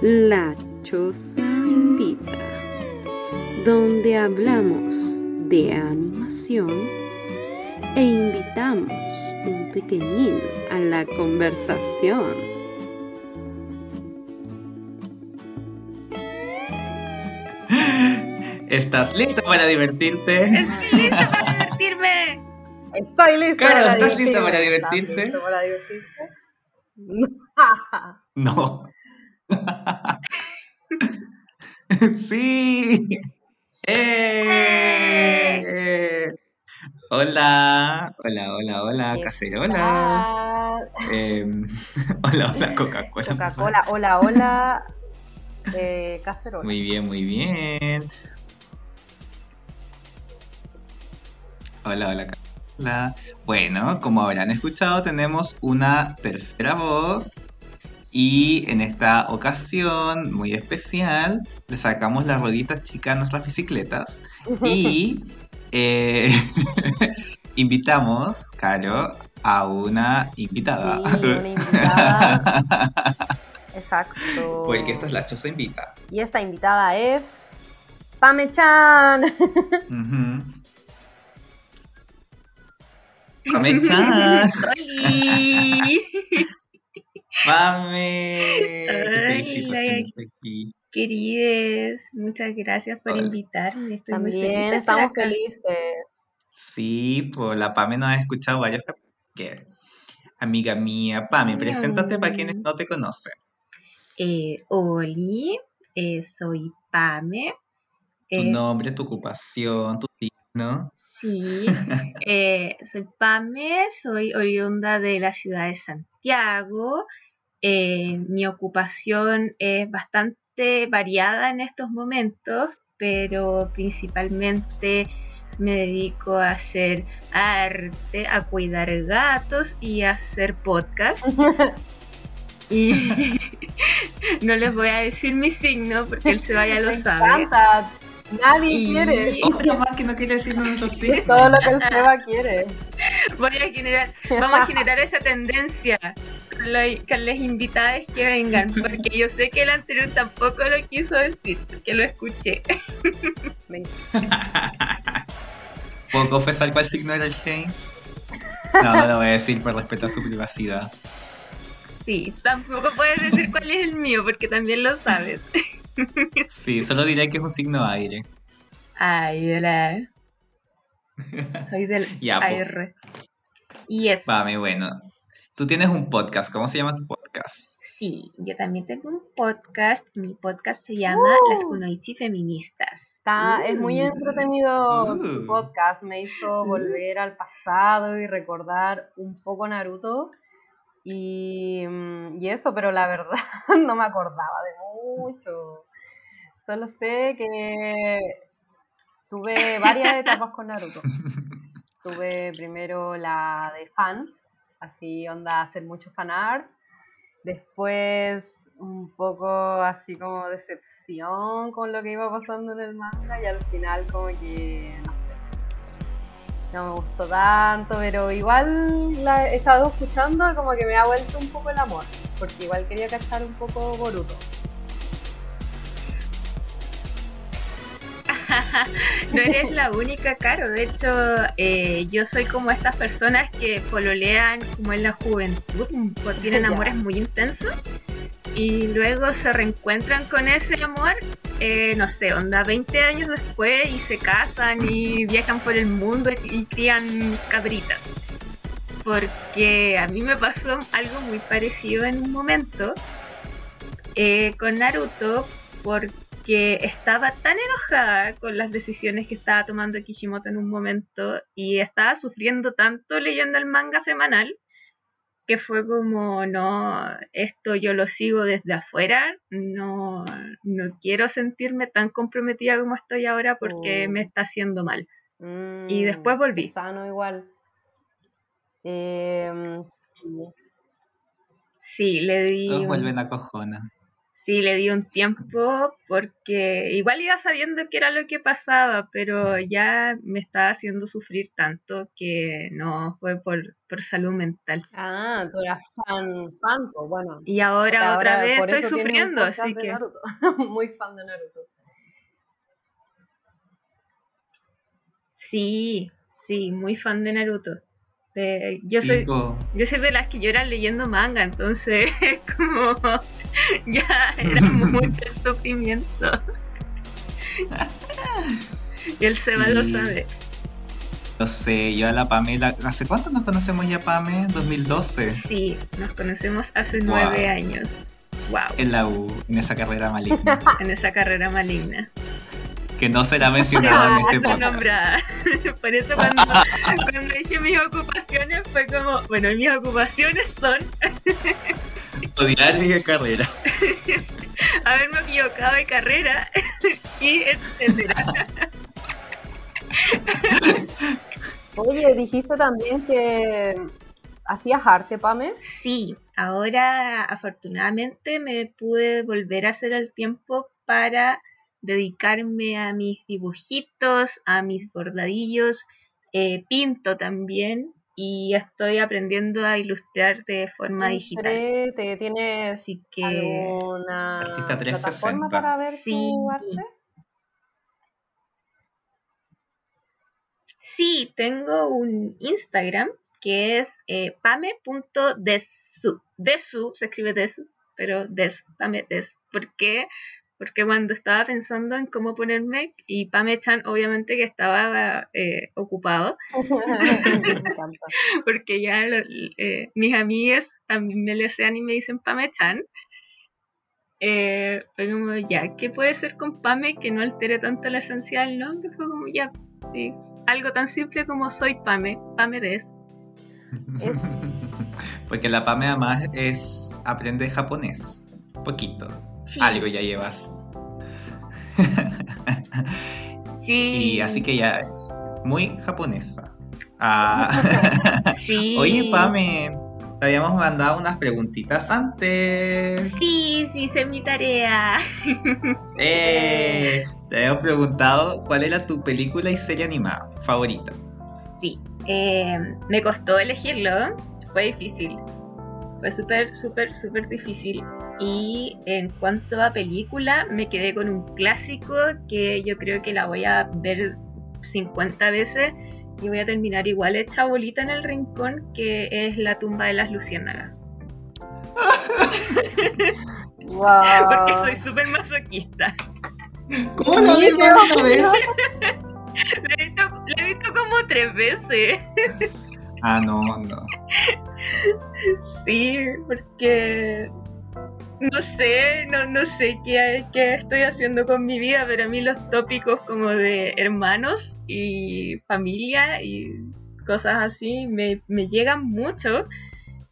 La Choza Invita, donde hablamos de animación e invitamos un pequeñín a la conversación. ¿Estás lista para divertirte? Estoy lista para divertirme. Estoy lista para ¿estás lista ¿Estás listo para divertirte? No. sí. ¡Eh! Hola, hola, hola, hola, ¿Qué cacerolas. hola, hola, Coca-Cola. Coca-Cola, hola, hola. Eh, cacerola. Muy bien, muy bien. Hola, hola, hola. Bueno, como habrán escuchado, tenemos una tercera voz. Y en esta ocasión muy especial, le sacamos las rueditas chicas a nuestras bicicletas. Y eh, invitamos, Caro, a una invitada. Sí, una invitada. Exacto. Porque esto es La Choza Invita. Y esta invitada es. Pame-chan. Ujú. Pame-chan. Estar aquí. Querides, muchas gracias por Hola. invitarme. Estoy muy También feliz de estar estamos felices. Sí, pues la Pame nos ha escuchado varias veces. que Amiga mía, Pame, preséntate para quienes no te conocen. Eh, Oli, eh, soy Pame. Tu Eh, nombre, tu ocupación, tu signo. Sí, eh, soy Pame, soy oriunda de la ciudad de Santiago. Eh, mi ocupación es bastante variada en estos momentos, pero principalmente me dedico a hacer arte, a cuidar gatos y a hacer podcast. Y no les voy a decir mi signo porque el Seba ya lo sabe. encanta. Nadie Y- quiere. Otra más que no quiere decirnos nuestro signo. Todo lo que el Seba quiere. Voy a generar, vamos a generar esa tendencia con, lo- con las invitadas que vengan, porque yo sé que el anterior tampoco lo quiso decir, porque lo escuché. ¿Puedo confesar cuál signo era el James? No, no lo voy a decir por respeto a su privacidad. Sí, tampoco puedes decir cuál es el mío, porque también lo sabes. Sí, solo diré que es un signo aire. Ay, hola. Soy del Ya. AR. Y eso. Pame, bueno. Tú tienes un podcast. ¿Cómo se llama tu podcast? Sí, yo también tengo un podcast. Mi podcast se llama Las Kunoichi Feministas. Está, es muy entretenido Uh. su podcast, me hizo volver al pasado y recordar un poco Naruto y, mm, y eso, pero la verdad no me acordaba de mucho. Solo sé que tuve varias etapas con Naruto. Tuve primero la de fan, así onda hacer mucho fan art. Después un poco así como decepción con lo que iba pasando en el manga y al final como que no sé. No me gustó tanto, pero igual la he estado escuchando como que me ha vuelto un poco el amor, porque igual quería cachar un poco Boruto. No eres la única, Caro. De hecho, eh, yo soy como estas personas que pololean como en la juventud, porque tienen Ya. amores muy intensos y luego se reencuentran con ese amor, eh, no sé, onda 20 años después y se casan y viajan por el mundo y crían cabritas. Porque a mí me pasó algo muy parecido en un momento eh, con Naruto, porque estaba tan enojada con las decisiones que estaba tomando Kishimoto en un momento y estaba sufriendo tanto leyendo el manga semanal que fue como, no, esto yo lo sigo desde afuera, no, no quiero sentirme tan comprometida como estoy ahora porque Oh. me está haciendo mal. Mm, Y después volví. Sano igual. Em, Sí, le di... Todos un- vuelven a cojona. Sí, le di un tiempo porque igual iba sabiendo que era lo que pasaba, pero ya me estaba haciendo sufrir tanto que no fue por, por salud mental. Ah, tú eras fan, fan, pues bueno. Y ahora, Ahora, otra vez estoy sufriendo, así que. Muy fan de Naruto. sí, sí, muy fan de Naruto. Yo soy yo soy de las que lloran leyendo manga, entonces como ya era mucho el sufrimiento. Y el Seba lo Sí. sabe. No sé, yo a la Pamela. ¿Hace cuánto nos conocemos ya, Pame? 2012. Sí, nos conocemos hace Wow. nueve años. Wow, En la U, en esa carrera maligna. en esa carrera maligna. Que no será mencionada en este podcast. nombrada. Por eso cuando, cuando dije mis ocupaciones fue como, bueno, mis ocupaciones son Odiar mi carrera. haberme equivocado de carrera y etcétera. Oye, dijiste también que hacías arte, Pame. Sí, ahora afortunadamente me pude volver a hacer el tiempo para dedicarme a mis dibujitos, a mis bordadillos, eh, pinto también y estoy aprendiendo a ilustrar de forma digital. Entrete, ¿Tienes Así que alguna Artista 360. plataforma para ver Sí. tu arte? sí, tengo un Instagram que es eh, pame.desu. Desu se escribe desu, pero desu, pame desu. ¿Por qué? Porque cuando estaba pensando en cómo ponerme, y Pame-chan obviamente que estaba eh, ocupado, porque ya lo- eh, mis amigas también me lesean y me dicen Pame-chan. Eh, fue como, ya, ¿qué puede ser con Pame que no altere tanto la esencia del nombre? Fue como, ya, sí, algo tan simple como soy Pame, Pame de eso. Es- Porque la Pame además es aprende japonés. Poquito. Sí, Algo ya llevas. sí, Y así que ya es muy japonesa. Ah, sí. Oye, Pame, te habíamos mandado unas preguntitas antes. Sí, sí, hice mi tarea. Eh, te habíamos preguntado cuál era tu película y serie animada favorita. Sí, eh, me costó elegirlo, fue difícil. Fue súper, súper, súper difícil. Y en cuanto a película, me quedé con un clásico que yo creo que la voy a ver 50 veces y voy a terminar igual hecha bolita en el rincón, que es La tumba de las luciérnagas. Wow. Porque soy súper masoquista. ¿Cómo la vi una vez? La he, visto, la he visto como tres veces. Ah, no, no. Sí, porque no sé, no, no sé qué, qué estoy haciendo con mi vida, pero a mí los tópicos como de hermanos y familia y cosas así me, me llegan mucho.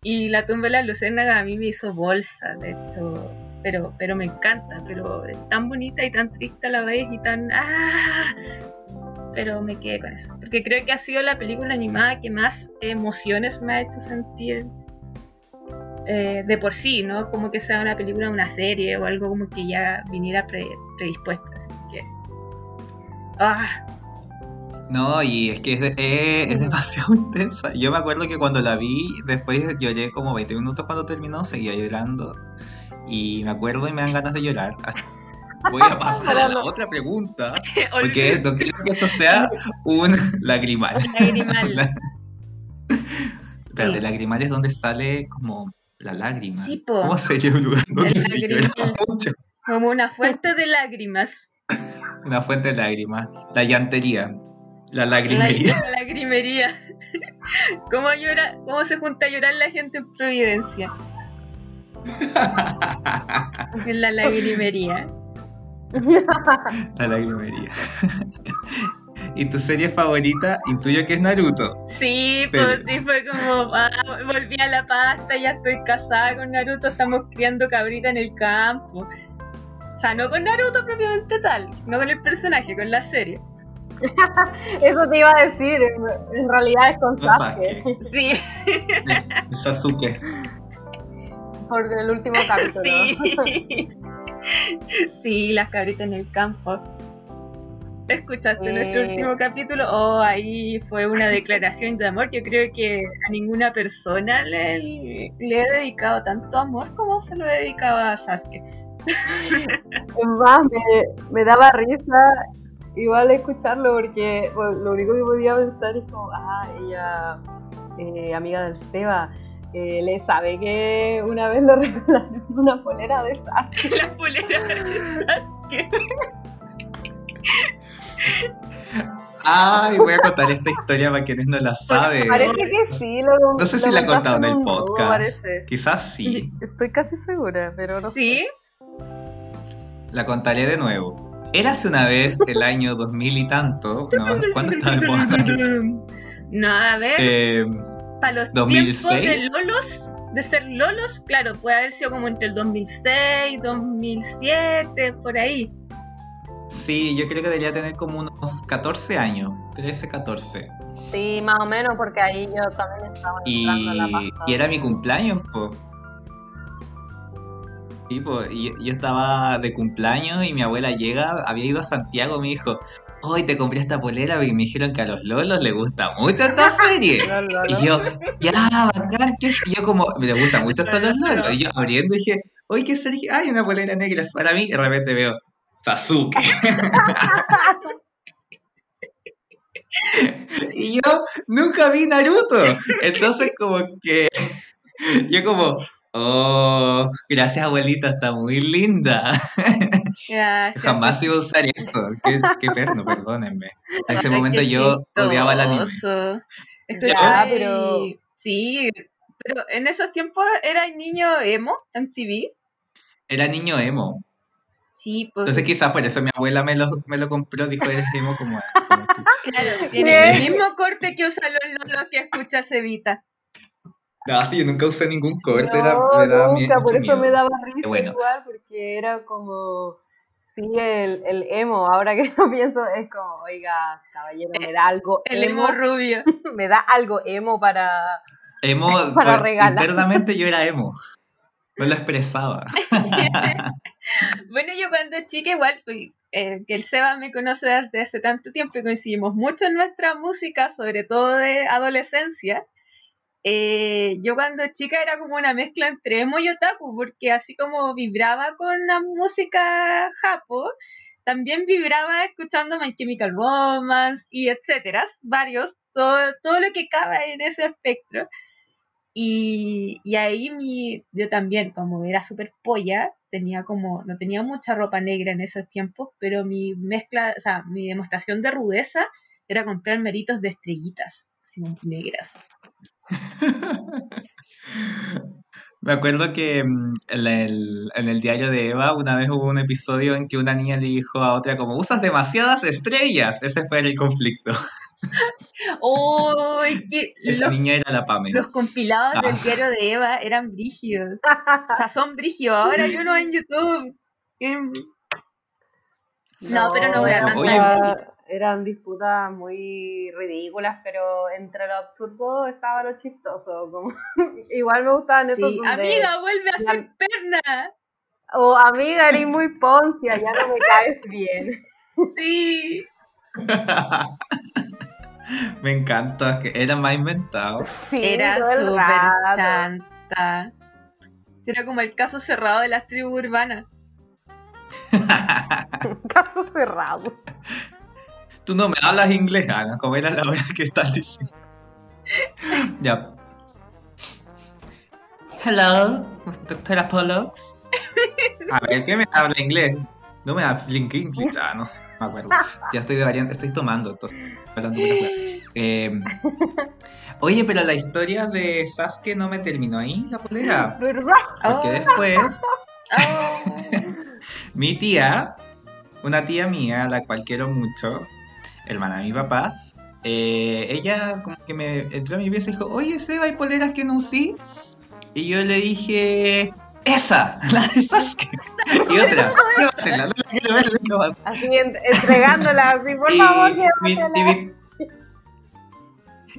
Y la tumba de la luciérnaga a mí me hizo bolsa, de hecho, pero, pero me encanta, pero es tan bonita y tan triste a la vez y tan... ¡Ah! Pero me quedé con eso, porque creo que ha sido la película animada que más emociones me ha hecho sentir eh, de por sí, ¿no? Como que sea una película, una serie o algo como que ya viniera pre- predispuesta. Así que. ¡Ah! No, y es que es, de- es- es demasiado intensa. Yo me acuerdo que cuando la vi, después lloré como 20 minutos cuando terminó, seguía llorando. Y me acuerdo y me dan ganas de llorar. Voy a pasar a la otra pregunta, porque no quiero que esto sea un lagrimal. Lagrimal. La- Espérate, Sí. lagrimal es donde sale como la lágrima. Sí. ¿Cómo sería un lugar donde se llora lagrimal. mucho? Como una fuente de lágrimas. Una fuente de lágrimas. La llantería. La La, lagrimería. la lagrimería. ¿Cómo, llora, ¿Cómo se junta a llorar la gente en Providencia? En la lagrimería. La lagrimería. ¿Y tu serie favorita? Intuyo que es Naruto. Sí, Pero- pues sí, fue como, ah, volví a la pasta, ya estoy casada con Naruto, estamos criando cabrita en el campo. O sea, no con Naruto propiamente tal, no con el personaje, con la serie. Eso te iba a decir, en, en realidad es con No Sasuke, Sasuke. Sí, Sasuke. por el último capítulo. sí. Sí, las cabritas en el campo. ¿Escuchaste Eh. nuestro último capítulo? Oh, ahí fue una declaración de amor. Yo creo que a ninguna persona le, le he dedicado tanto amor como se lo he dedicado a Sasuke. Es más, me, me daba risa igual escucharlo porque bueno, lo único que podía pensar es como, ah, ella, eh, amiga del Seba, eh, le sabe que una vez le regalaron una polera de esa. La polera de Sasuke. Ay, voy a contar esta historia para quienes no la saben. Parece que sí, lo No sé si lo la he contado en el nudo, podcast. parece. Quizás sí. Estoy casi segura, pero no sé. ¿Sí? La contaré de nuevo. Érase una vez el año 2000 y tanto. No, ¿Cuándo estaba de moda Naruto? No, a ver, Eh, para los 2006. tiempos de Lolos, de ser Lolos, claro, puede haber sido como entre el 2006, 2007, por ahí. sí, yo creo que debería tener como unos 14 años. 13, 14. Sí, más o menos, porque ahí yo también estaba Y, a la pasta. y era mi cumpleaños, po. Y, po, y yo estaba de cumpleaños y mi abuela llega, había ido a Santiago, me dijo, hoy te compré esta polera porque me dijeron que a los lolos les gusta mucho esta serie. Y yo, ya, bacán, ¿qué es? Y yo como, me gusta mucho hasta los lolos. Y yo abriendo dije, oye, ¿qué serie? Ay, una polera negra para mí. Y de repente veo, Sasuke. y yo nunca vi Naruto. Entonces como que, yo como, oh, gracias abuelita, está muy linda. Gracias. Jamás iba a usar eso. Qué, qué perno, perdónenme. En ese momento qué yo odiaba el anime. chistoso. Estoy Ya, pero- Sí, pero en esos tiempos era el niño emo en TV. Era niño emo. Sí, pues Entonces quizás por eso mi abuela me lo, me lo compró, dijo, eres emo como, como tú. claro, tiene el mismo corte que usan los lolos que escucha Cevita. No, sí, yo nunca usé ningún corte, era- No, me daba nunca, mucho por eso miedo. me daba risa bueno. igual, porque era como, sí, el, el emo, ahora que lo pienso, es como, oiga, caballero, me da algo El emo rubio. me da algo emo para... Emo, Para pues, regalar. internamente yo era emo. No lo expresaba. Bueno, yo cuando chica igual, pues, eh, que el Seba me conoce desde hace tanto tiempo y coincidimos mucho en nuestra música, sobre todo de adolescencia. Eh, yo cuando chica era como una mezcla entre emo y otaku, porque así como vibraba con la música japo, también vibraba escuchando My Chemical Romance y etcétera, varios, todo, todo lo que cabe en ese espectro. Y, y ahí mi, yo también, como era súper polla, tenía como, no tenía mucha ropa negra en esos tiempos, pero mi mezcla, o sea, mi demostración de rudeza era comprar meritos de estrellitas, así negras. Me acuerdo que mm, en el, en el diario de Eva una vez hubo un episodio en que una niña le dijo a otra como, usas demasiadas estrellas. Ese fue el conflicto. ¡Oh! es que Esa los, niña era la Pamela. los compilados Ah. del diario de Eva eran brígidos. O sea, son brígidos. Ahora hay uno en YouTube. Em, No, pero no era era tanta eran- disputas muy ridículas, pero entre lo absurdo estaba lo chistoso. Como... Igual me gustaban esos Sí. donde- Amiga, vuelve a ser perna. O amiga, eres muy poncia, ya no me caes bien. Sí. Me encanta, que era más inventado. Sí, Era súper chanta. Era como el caso cerrado de las tribus urbanas. Caso cerrado. Tú no me hablas inglés, Ana, como era la hora que estás diciendo. ya. Hello, doctora Pollux. A ver, ¿qué me habla inglés? No me habla inglés, ah, no sé, no me acuerdo. Ya estoy de variante, estoy tomando, entonces, hablando. Eh, Oye, pero la historia de Sasuke no me terminó ahí, la polera. Porque Oh. después, Oh. mi tía, una tía mía, a la cual quiero mucho, hermana de mi papá, eh, ella como que me entró a mi pieza y dijo, oye Seba, hay poleras que no usé. Y yo le dije, esa, la de Sasuke. Y otra, llévatela, no la quiero ver nunca más. Así en- entregándola, así, por Y favor, mi, y mi-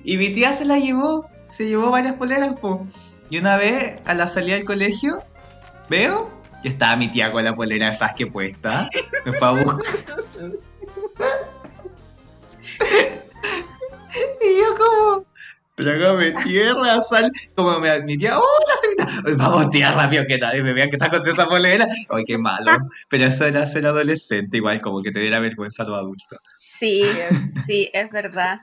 y mi tía se la llevó, se llevó varias poleras, po. Y una vez, a la salida del colegio, veo Yo estaba mi tía con la polera de Sasuke puesta. Me fue a buscar. y yo como, trágame tierra, sal. Como me mi tía, ¡oh, la cebita! Vamos, tía, rápido, que nadie me vea que está con esa polera. Ay, qué malo. Pero eso era ser adolescente, igual, como que te diera vergüenza a los adultos. Sí, sí, es verdad.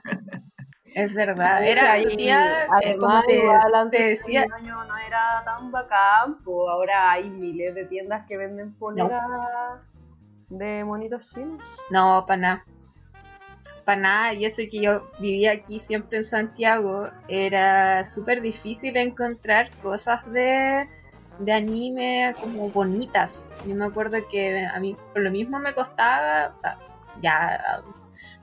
Es verdad. Sí, Era ahí, tía, eh, además, te, igual te antes decía, el año no era tan bacán, pues ahora hay miles de tiendas que venden poleras de monitos chinos. No, para nada. Para nada. Y eso que yo vivía aquí siempre en Santiago, era súper difícil encontrar cosas de, de anime como bonitas. Yo me acuerdo que a mí por lo mismo me costaba, sea, ya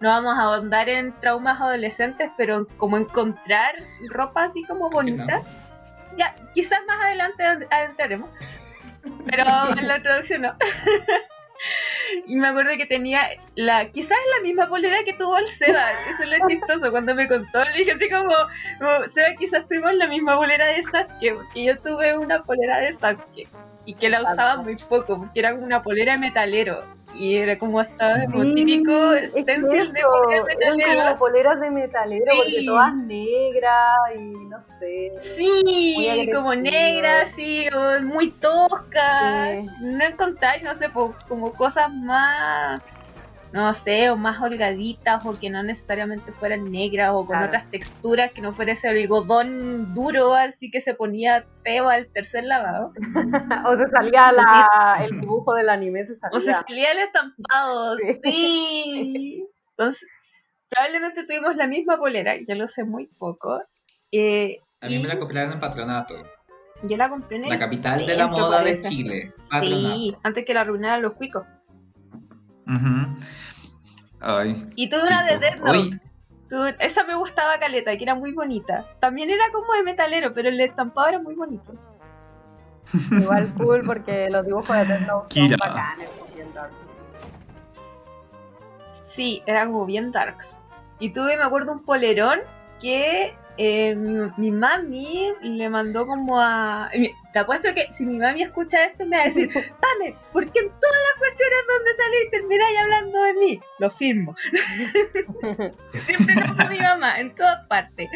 no vamos a ahondar en traumas adolescentes, pero como encontrar ropa así como bonita. Ya, quizás más adelante ad- adentraremos. Pero en la introducción no. Y me acuerdo que tenía la, quizás la misma polera que tuvo el Seba. Eso es lo chistoso. Cuando me contó, le dije así como, como, Seba, quizás tuvimos la misma polera de Sasuke, porque yo tuve una polera de Sasuke. Y que la usaba muy poco, porque era como una polera de metalero. Y era como hasta como Sí, típico es stencil de polera de eran metalero. como poleras de metalero, Sí. porque todas negras y no sé. Sí, como negra, así, o muy tosca. Sí. No encontráis, no sé, como cosas más, no sé, o más holgaditas, o que no necesariamente fueran negras, o con Claro. otras texturas, que no fuera ese algodón duro, así que se ponía feo al tercer lavado. o se salía la, el dibujo del anime, se salía. O se salía el estampado, Sí. sí. Entonces, probablemente tuvimos la misma polera, yo lo sé muy poco. Eh, A mí me la compraron en Patronato, yo la compré en el la capital de la moda de. Chile. Sí, antes que la arruinaran los cuicos. Ujú. Ay, Y tuve una de. Death Note. Tuve- esa me gustaba caleta, que era muy bonita. También era como de metalero, pero el estampado era muy bonito. Igual cool porque los dibujos de Death Note son Kira. bacanes, son bien darks. Sí, era como bien darks. Y tuve, me acuerdo, un polerón que eh, mi, mi mami le mandó como a... mi- Te apuesto que si mi mami escucha esto me va a decir, Pame, ¿por qué en todas las cuestiones donde salí termináis hablando de mí? Lo firmo. Siempre lo mi mamá, en todas partes.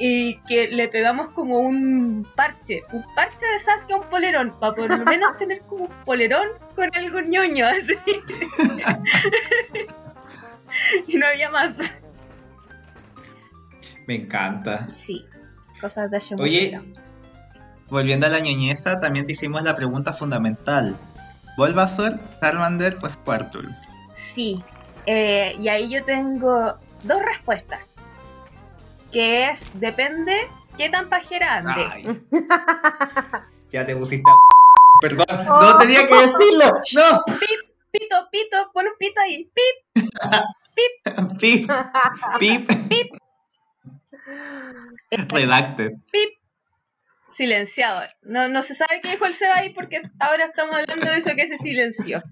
y que le pegamos como un parche, un parche de Sasuke a un polerón, para por lo menos tener como un polerón con algo ñoño así. y no había más. me encanta. Sí, cosas de hace Oye. años. Volviendo a la ñoñeza, también te hicimos la pregunta fundamental. ¿Bulbasaur, Charmander o Squirtle? Sí, eh, y ahí yo tengo dos respuestas. Que es, depende qué tan pajera ande. Ay. ya te pusiste a... Perdón, no tenía que decirlo. No. Pito, pito, pon un pito ahí. Pip, Pip. Pip. Redacted. pip. Silenciado. No, no se sabe qué dijo el Seba ahí porque ahora estamos hablando de eso que se silenció.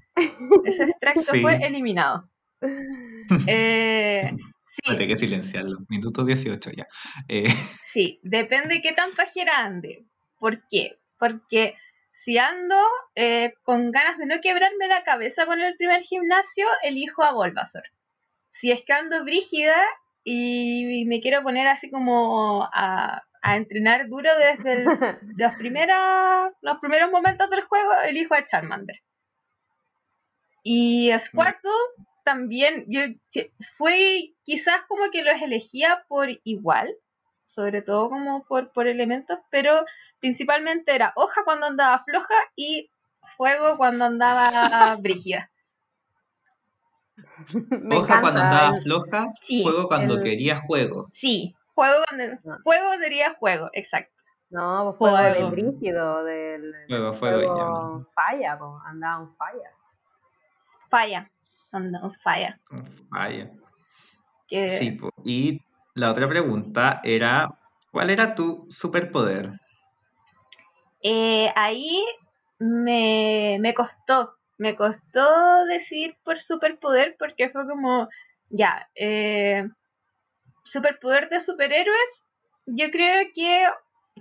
Ese extracto Sí. fue eliminado. Eh, sí, Hay que silenciarlo. Minuto 18 ya. Eh, Sí, depende qué tan pajera ande. ¿Por qué? Porque si ando eh, con ganas de no quebrarme la cabeza con el primer gimnasio, elijo a Bulbasaur. Si es que ando brígida y me quiero poner así como a, a entrenar duro desde el- los, primeras, los primeros momentos del juego, elijo a Charmander. Y Squirtle también, yo fue quizás como que los elegía por igual, sobre todo como por, por elementos, pero principalmente era hoja cuando andaba floja y fuego cuando andaba brígida. Me hoja cuando andaba floja, Sí, juego cuando el- quería juego. Sí, juego cuando Ah. fuego diría juego, exacto. No, pues Fuego. del brígido, del Fuego, fuego, fuego falla, pues, andaba un falla. Falla, anda, falla. Vaya. Que, Sí, po. y la otra pregunta era, ¿cuál era tu superpoder? Eh, ahí me, me costó, me costó decidir por superpoder porque fue como, ya, eh, superpoder de superhéroes, yo creo que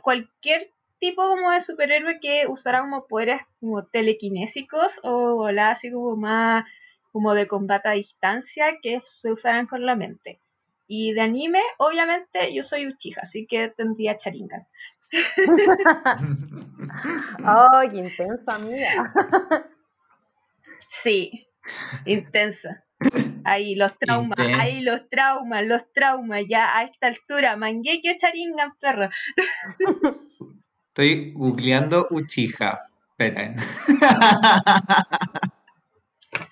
cualquier tipo como de superhéroe que usara como poderes como telequinésicos o volar así como más como de combate a distancia que se usaran con la mente. Y de anime, obviamente, yo soy Uchiha, así que tendría Sharingan. ¡Ay, intensa, amiga! Sí, intensa. Ahí los traumas, Intensa. ahí los traumas, los traumas, ya a esta altura, Mangekyo Sharingan, perro. Estoy googleando Uchiha. Esperen.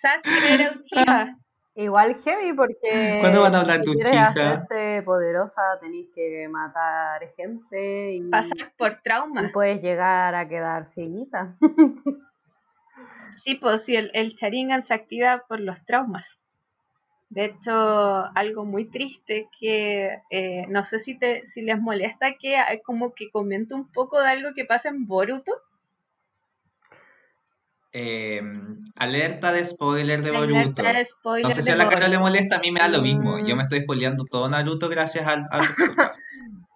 Sasuke era Uchiha. Igual heavy porque ¿Cuándo van a hablar de si quieres Uchiha? hacerte poderosa tenéis que matar gente y, Pasar por y traumas. puedes llegar a quedar cieguita. Sí, pues sí, el, el se activa por los traumas. De hecho, algo muy triste que eh, no sé si te si les molesta que como que comente un poco de algo que pasa en Boruto. Eh, alerta de spoiler de Boruto. de spoiler No sé si a la cara le molesta, a mí me da lo mismo. Mm. Yo me estoy spoileando todo Naruto gracias al, al podcast.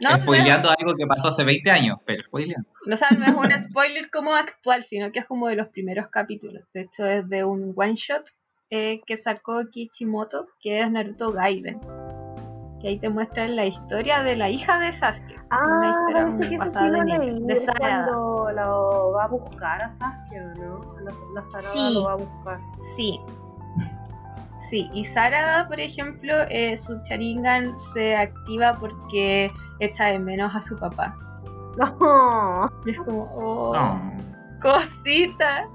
No, spoileando algo que pasó hace 20 años, pero spoileando. No, o sea, no es un spoiler como actual, sino que es como de los primeros capítulos. De hecho, es de un one shot eh, que sacó Kichimoto, que es Naruto Gaiden. Que ahí te muestran la historia de la hija de Sasuke. una Ah, historia parece muy que pasada de niña, de Sarada. cuando lo va a buscar a Sasuke, ¿o ¿no? La, la Sarada Sí. lo va a buscar. Sí. Sí, y Sarada, por ejemplo, eh, su Sharingan se activa porque echa de menos a su papá. No. Y es como, oh, No. cosita.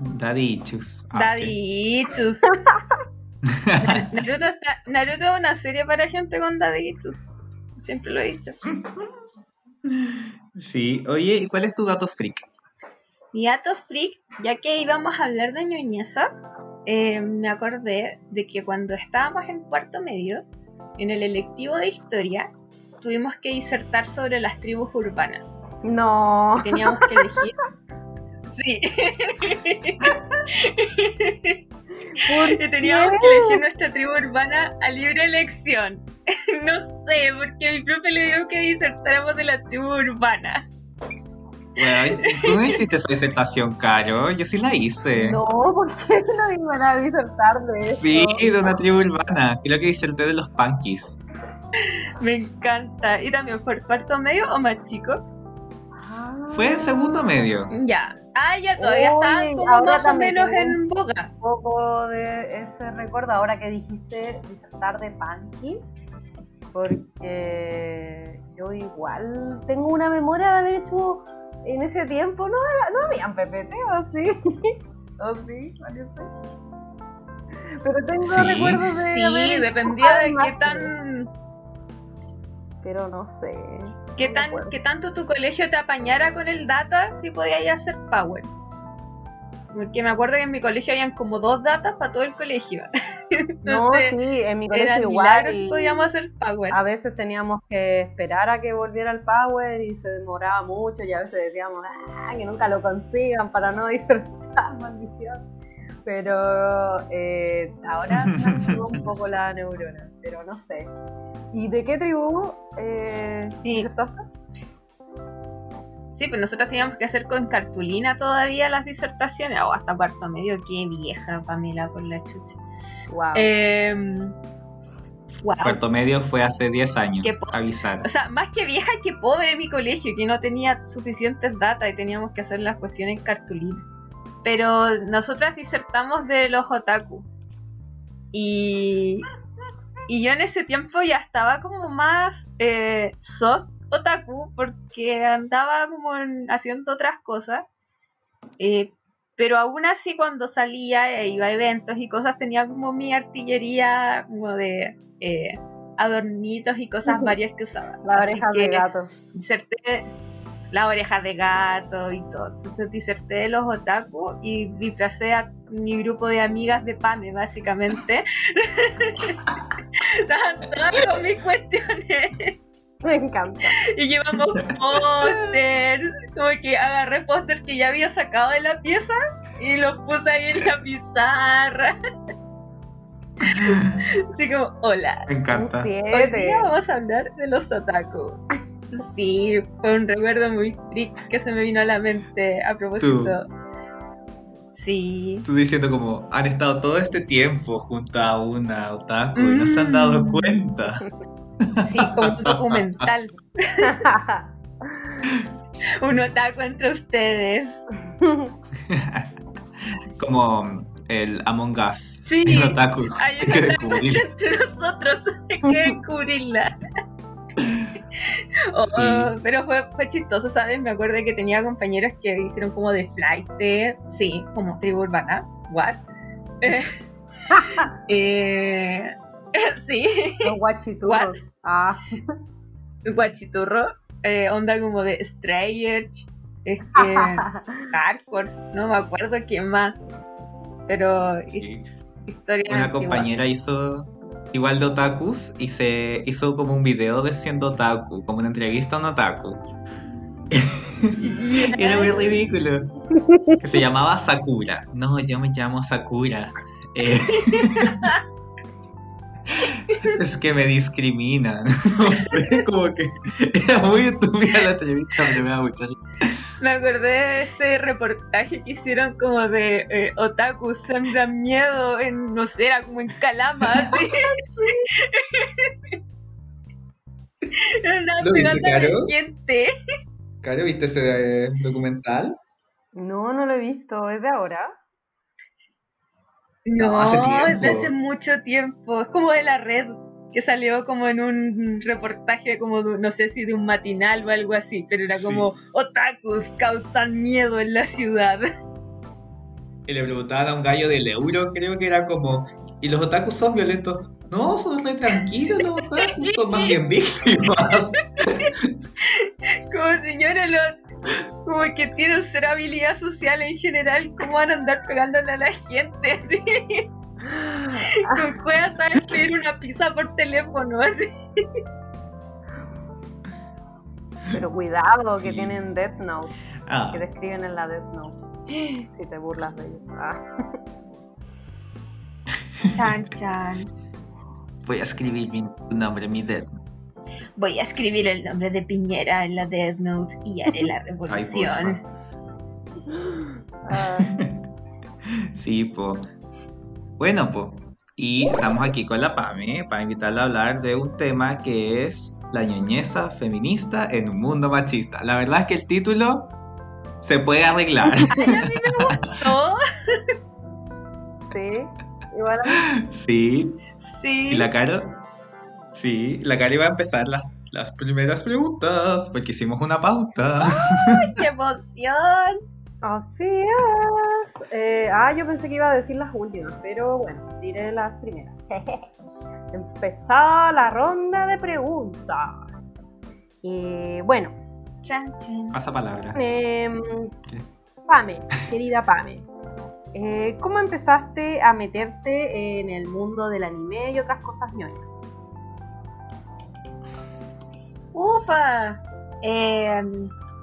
Daddy issues. Ah. Na- Naruto, está, Naruto es una serie para gente con issues. Siempre lo he dicho. Sí, oye, ¿y cuál es tu dato freak? Mi dato freak, ya que íbamos a hablar de ñoñezas, eh, me acordé de que cuando estábamos en cuarto medio, en el electivo de historia, tuvimos que disertar sobre las tribus urbanas. No. Teníamos que elegir. Sí. ¿Por y teníamos que elegir nuestra tribu urbana a libre elección. no sé, porque mi profe le dijo que disertáramos de la tribu urbana. Bueno, tú no hiciste esa disertación, Caro. Yo sí la hice. No, ¿por qué no iban a disertar de eso? Sí, de una tribu urbana. Creo que diserté de los punkies. Me encanta. ¿Y también fue cuarto medio o más chico? Ah. Fue en segundo medio. Ya. Ah, ya todavía como ahora más o también menos en boga. un poco de ese recuerdo ahora que dijiste disertar de panquis porque yo igual tengo una memoria de haber hecho en ese tiempo no, no habían PPT o sí o sí parece pero tengo Sí. recuerdos de haber Sí, dependía de qué tan pero no sé qué no tan qué tanto tu colegio te apañara con el data si podías hacer power. Porque me acuerdo que en mi colegio habían como dos datas para todo el colegio. no Entonces, sí en mi colegio igual y- podíamos hacer power. a veces teníamos que esperar a que volviera el power y se demoraba mucho y a veces decíamos ah, que nunca lo consigan para no disertar, maldición. Pero eh, ahora se me activó un poco la neurona, pero no sé. ¿Y de qué tribu eh, Sí. Sí, pues nosotros teníamos que hacer con cartulina todavía las disertaciones, o hasta cuarto medio, qué vieja Pamela por la chucha. Wow. Eh, wow. Cuarto medio fue hace 10 años. Avisar. O sea, más que vieja, que pobre mi colegio, que no tenía suficientes datas y teníamos que hacer las cuestiones en cartulina. Pero nosotras disertamos de los otaku. Y, y yo en ese tiempo ya estaba como más eh, soft otaku, porque andaba como en- haciendo otras cosas. Eh, pero aún así cuando salía e iba a eventos y cosas tenía como mi artillería como de eh, adornitos y cosas varias que usaba. la Así oreja de que gato. Diserté las orejas de gato y todo. Entonces diserté de los otaku y disfracé a mi grupo de amigas de Pame, básicamente. Estaban todas con mis cuestiones. Me encanta. Y llevamos pósters, como que agarré pósters que ya había sacado de la pieza y los puse ahí en la pizarra. Así como, hola. Me encanta. Hoy día vamos a hablar de los otaku. Sí, fue un recuerdo muy freak que se me vino a la mente a propósito. Sí. Tú diciendo como, han estado todo este tiempo junto a una otaku y no se han dado Mm. cuenta. Sí, como un documental. un otaku entre ustedes. como el Among Us. Sí. Hay un otaku entre nosotros. Hay que descubrirla. Oh, Sí. pero fue, fue chistoso, ¿sabes? Me acuerdo que tenía compañeros que hicieron como de flight, sí, como tribu urbana, what? Eh, eh, sí, Los guachiturros. What? Ah, guachiturro, eh, onda como de Stray Edge, es que hardcore, no me acuerdo quién más, pero Sí. Una compañera hizo igual de otakus y se hizo como un video de siendo otaku, como una entrevista a un otaku. Era muy ridículo. Que se llamaba Sakura. No, yo me llamo Sakura. Eh, es que me discriminan. No sé, como que era muy estúpida la entrevista, pero me da mucha risa. Me acordé de ese reportaje que hicieron como de eh, otaku sembran miedo en, no sé, era como en Calama, así. Era ¿Lo viste, pegando a la Caro? gente. Caro, ¿viste ese eh, documental? no, no lo he visto. ¿Es de ahora? No, hace tiempo. hace mucho tiempo. Es como de la red que salió como en un reportaje como de- no sé si de un matinal o algo así, pero era Sí. como otakus causan miedo en la ciudad. Y le preguntaban a un gallo del euro, creo que era como, ¿y los otakus son violentos? No, son re tranquilos los otakus, son más bien víctimas. Como señora, los, como que tienen cero habilidad social en general, ¿cómo van a andar pegándole a la gente? Así? Con cueva sabes pedir una pizza por teléfono, así. Pero cuidado, que Sí. tienen Death Note. Ah, Que te escriben en la Death Note. Si te burlas de ellos. Ah. Chan, chan. voy a escribir mi nombre, mi dead. Voy a escribir el nombre de Piñera en la Death Note y haré la revolución. Sí, po. Bueno, po. Y estamos aquí con la PAME para invitarla a hablar de un tema que es la ñoñeza feminista en un mundo machista. La verdad es que el título se puede arreglar. ¿No? sí. Igual a mí. Sí. Sí. ¿Y la Caro? Sí, la Caro iba a empezar las, las primeras preguntas porque hicimos una pauta. ¡Qué emoción! Así es. Eh, ah, yo pensé que iba a decir las últimas, pero bueno, diré las primeras. Empezó la ronda de preguntas. Y bueno, Chan, chan. Pasa palabra. em. Pame, querida Pame, eh, ¿cómo empezaste a meterte en el mundo del anime y otras cosas ñoñas? Ufa. Eh,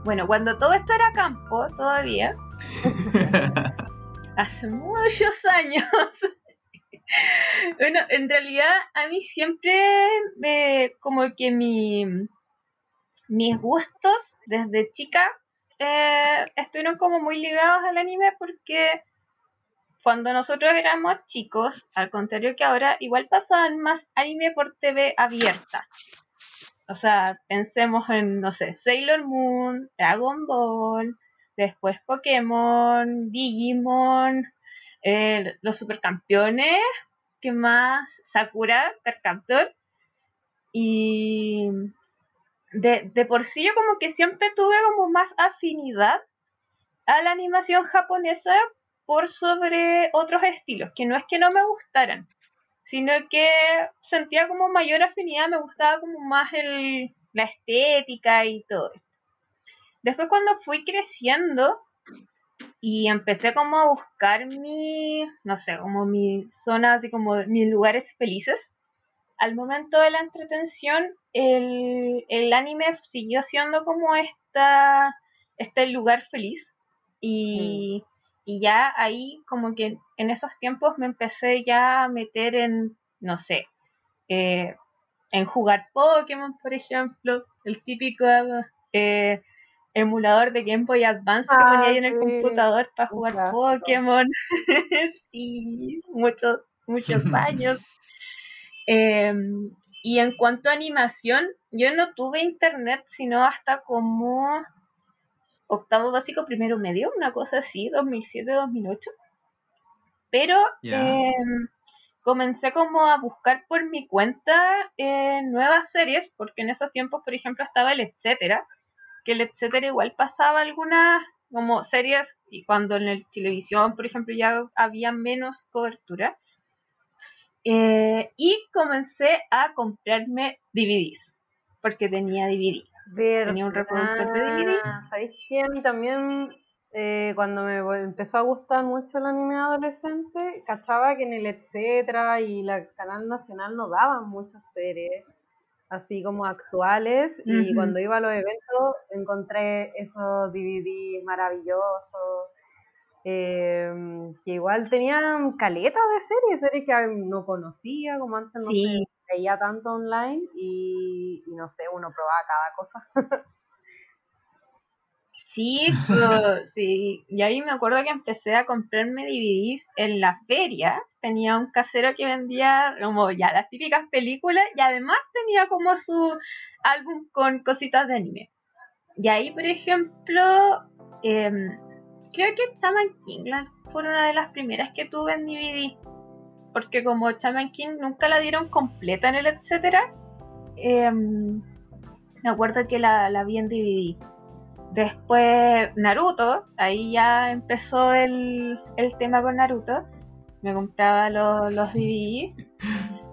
bueno, cuando todo esto era campo, todavía, hace muchos años. bueno, en realidad a mí siempre me, como que mi, mis gustos desde chica eh, estuvieron como muy ligados al anime porque cuando nosotros éramos chicos, al contrario que ahora, igual pasaban más anime por TV abierta. O sea, pensemos en, no sé, Sailor Moon, Dragon Ball, después Pokémon, Digimon, eh, los supercampeones, ¿qué más? Sakura, Carcaptor. Y de, de por sí yo como que siempre tuve como más afinidad a la animación japonesa por sobre otros estilos, que no es que no me gustaran, sino que sentía como mayor afinidad, me gustaba como más el, la estética y todo esto. Después cuando fui creciendo y empecé como a buscar mi, no sé, como mi zona, así como mis lugares felices, al momento de la entretención, el, el anime siguió siendo como esta, este lugar feliz y, y ya ahí como que en esos tiempos me empecé ya a meter en, no sé, eh, en jugar Pokémon, por ejemplo, el típico eh, emulador de Game Boy Advance que Ah, ponía ahí en el sí, computador para jugar. Pokémon. sí, muchos, muchos años. Eh, y en cuanto a animación, yo no tuve internet sino hasta como octavo básico, primero medio, una cosa así, 2007-2008. Pero eh, comencé como a buscar por mi cuenta eh, nuevas series, porque en esos tiempos, por ejemplo, estaba el etcétera, que el etcétera igual pasaba algunas como series y cuando en el televisión, por ejemplo, ya había menos cobertura. Eh, y comencé a comprarme DVDs, porque tenía DVD. Tenía un reproductor de DVD. ¿Sabéis que a mí también, eh, cuando me empezó a gustar mucho el anime adolescente, cachaba que en el Etcétera y la Canal Nacional no daban muchas series así como actuales y cuando iba a los eventos encontré esos DVD maravillosos eh, que igual tenían caletas de series, series que no conocía, como antes no Sí. Veía tanto online y, no sé, uno probaba cada cosa. Sí, pues, sí. Y ahí me acuerdo que empecé a comprarme DVDs en la feria. Tenía un casero que vendía como ya las típicas películas y además tenía como su álbum con cositas de anime. Y ahí, por ejemplo, em, creo que Chaman King la- fue una de las primeras que tuve en DVD. Porque como Chaman King nunca la dieron completa en el etcétera, em, me acuerdo que la, la vi en DVD. Después Naruto, ahí ya empezó el, el tema con Naruto. Me compraba los, los DVD.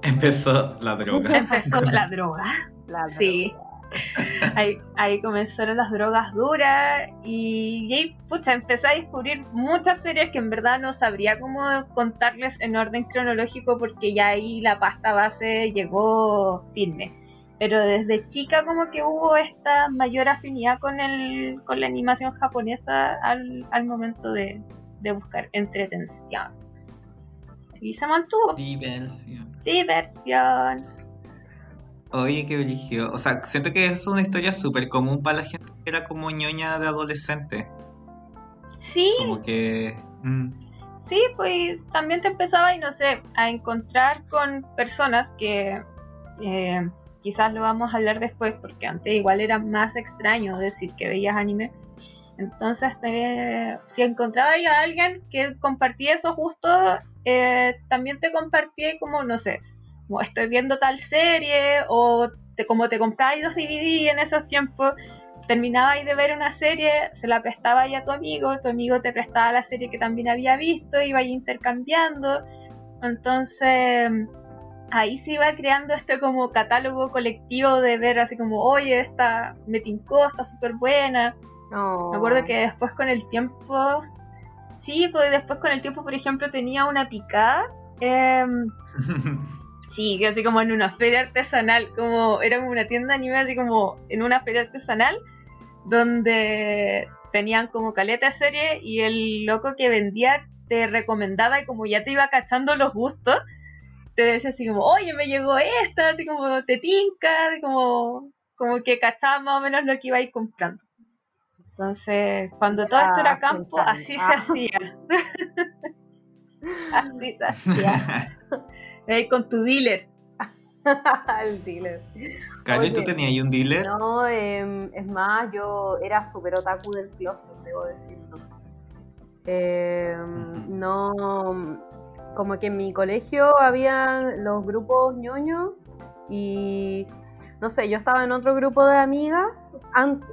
Empezó la droga. Empezó la droga. La Sí. Ahí, ahí comenzaron las drogas duras y, y ahí, pucha, empecé a descubrir muchas series que en verdad no sabría cómo contarles en orden cronológico porque ya ahí la pasta base llegó firme. Pero desde chica como que hubo esta mayor afinidad con, el, con la animación japonesa al, al momento de, de buscar entretención. Y se mantuvo. Diversión. Diversión. Oye, qué brillo. O sea, siento que es una historia súper común para la gente que era como ñoña de adolescente. Sí, Como que. mm, Sí, pues también te empezaba, y no sé, a encontrar con personas que eh, quizás lo vamos a hablar después, porque antes igual era más extraño decir que veías anime. Entonces, te- si encontrabas a alguien que compartía esos gustos, eh, también te compartía como, no sé, como estoy viendo tal serie, o te, como te comprabas dos DVD en esos tiempos, terminabais de ver una serie, se la prestaba a tu amigo, tu amigo te prestaba la serie que también había visto, iba intercambiando. Entonces, ahí se iba creando este como catálogo colectivo de ver así como, oye, esta me tincó, está súper buena. Me acuerdo que después con el tiempo, sí, pues después con el tiempo, por ejemplo, tenía una picada. em, Sí, que así como en una feria artesanal, como era como una tienda anime, así como en una feria artesanal, donde tenían como caleta de serie y el loco que vendía te recomendaba y como ya te iba cachando los gustos, te decía así como, oye, me llegó esta, así como te tinca, así como, como que cachaba más o menos lo que iba a ir comprando. Entonces, cuando todo esto era Ah, campo, así se Ah. hacía. así se hacía. Ahí con tu dealer. el dealer. Cayo, ¿tú tenías ahí un dealer? No, em, es más, yo era súper otaku del closet, debo decirlo. Em, Ujú. No, como que en mi colegio había los grupos ñoños y no sé, yo estaba en otro grupo de amigas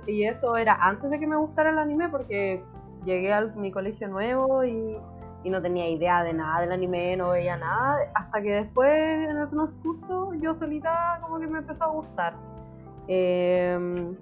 y esto era antes de que me gustara el anime porque llegué a mi colegio nuevo y, y no tenía idea de nada del anime, no veía nada, hasta que después en el transcurso yo solita como que me empezó a gustar. Em,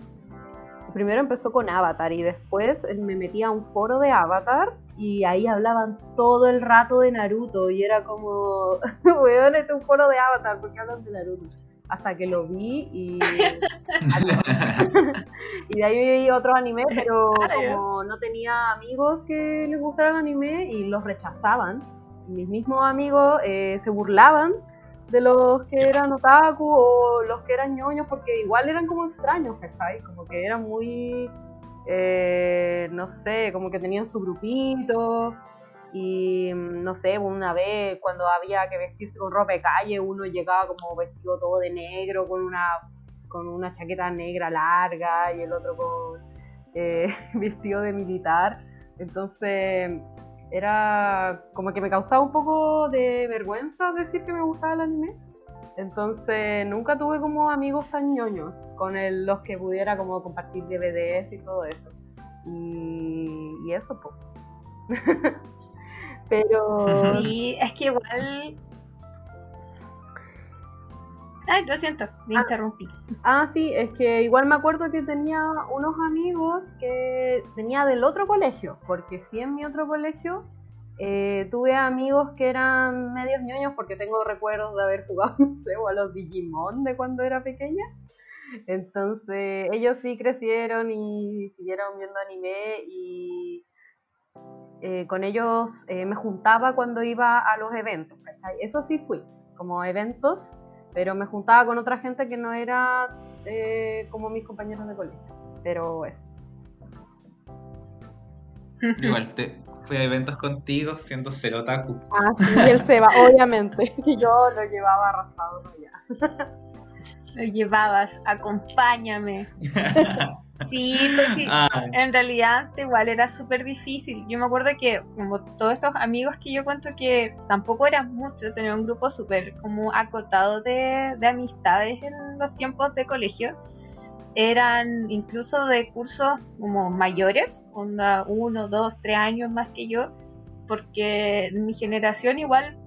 primero empezó con Avatar y después me metí a un foro de Avatar y ahí hablaban todo el rato de Naruto y era como, weón, este es un foro de Avatar, ¿por qué hablan de Naruto? Hasta que lo vi y... y de ahí vi otros animes, pero como no tenía amigos que les gustara el anime y los rechazaban, mis mismos amigos eh, se burlaban de los que eran otaku o los que eran ñoños, porque igual eran como extraños, ¿cachai? Como que eran muy, eh, no sé, como que tenían su grupito. Y no sé, una vez cuando había que vestirse con ropa de calle, uno llegaba como vestido todo de negro, con una, con una chaqueta negra larga y el otro con eh, vestido de militar. Entonces era como que me causaba un poco de vergüenza decir que me gustaba el anime. Entonces nunca tuve como amigos tan ñoños con los que pudiera como compartir DVDs y todo eso. Y eso, pues. Pero... Sí, es que igual Ay, lo siento, me ah. interrumpí. Ah, sí, es que igual me acuerdo que tenía unos amigos que tenía del otro colegio, porque sí en mi otro colegio eh, tuve amigos que eran medios ñoños porque tengo recuerdos de haber jugado, no sé, o a los Digimon de cuando era pequeña. Entonces ellos sí crecieron y siguieron viendo anime y eh, con ellos eh, me juntaba cuando iba a los eventos, ¿cachai? Eso sí fui, como eventos pero me juntaba con otra gente que no era eh, como mis compañeros de colegio. Pero eso. Igual te, fui a eventos contigo siendo cero otaku. Ah, sí, el Seba, obviamente. Y yo lo llevaba arrastrado allá. Lo llevabas, acompáñame. Sí, pues sí. En realidad igual era súper difícil. Yo me acuerdo que como todos estos amigos que yo cuento que tampoco eran muchos, tenía un grupo súper como acotado de, de amistades en los tiempos de colegio. Eran incluso de cursos como mayores, onda uno, dos, tres años más que yo, porque en mi generación igual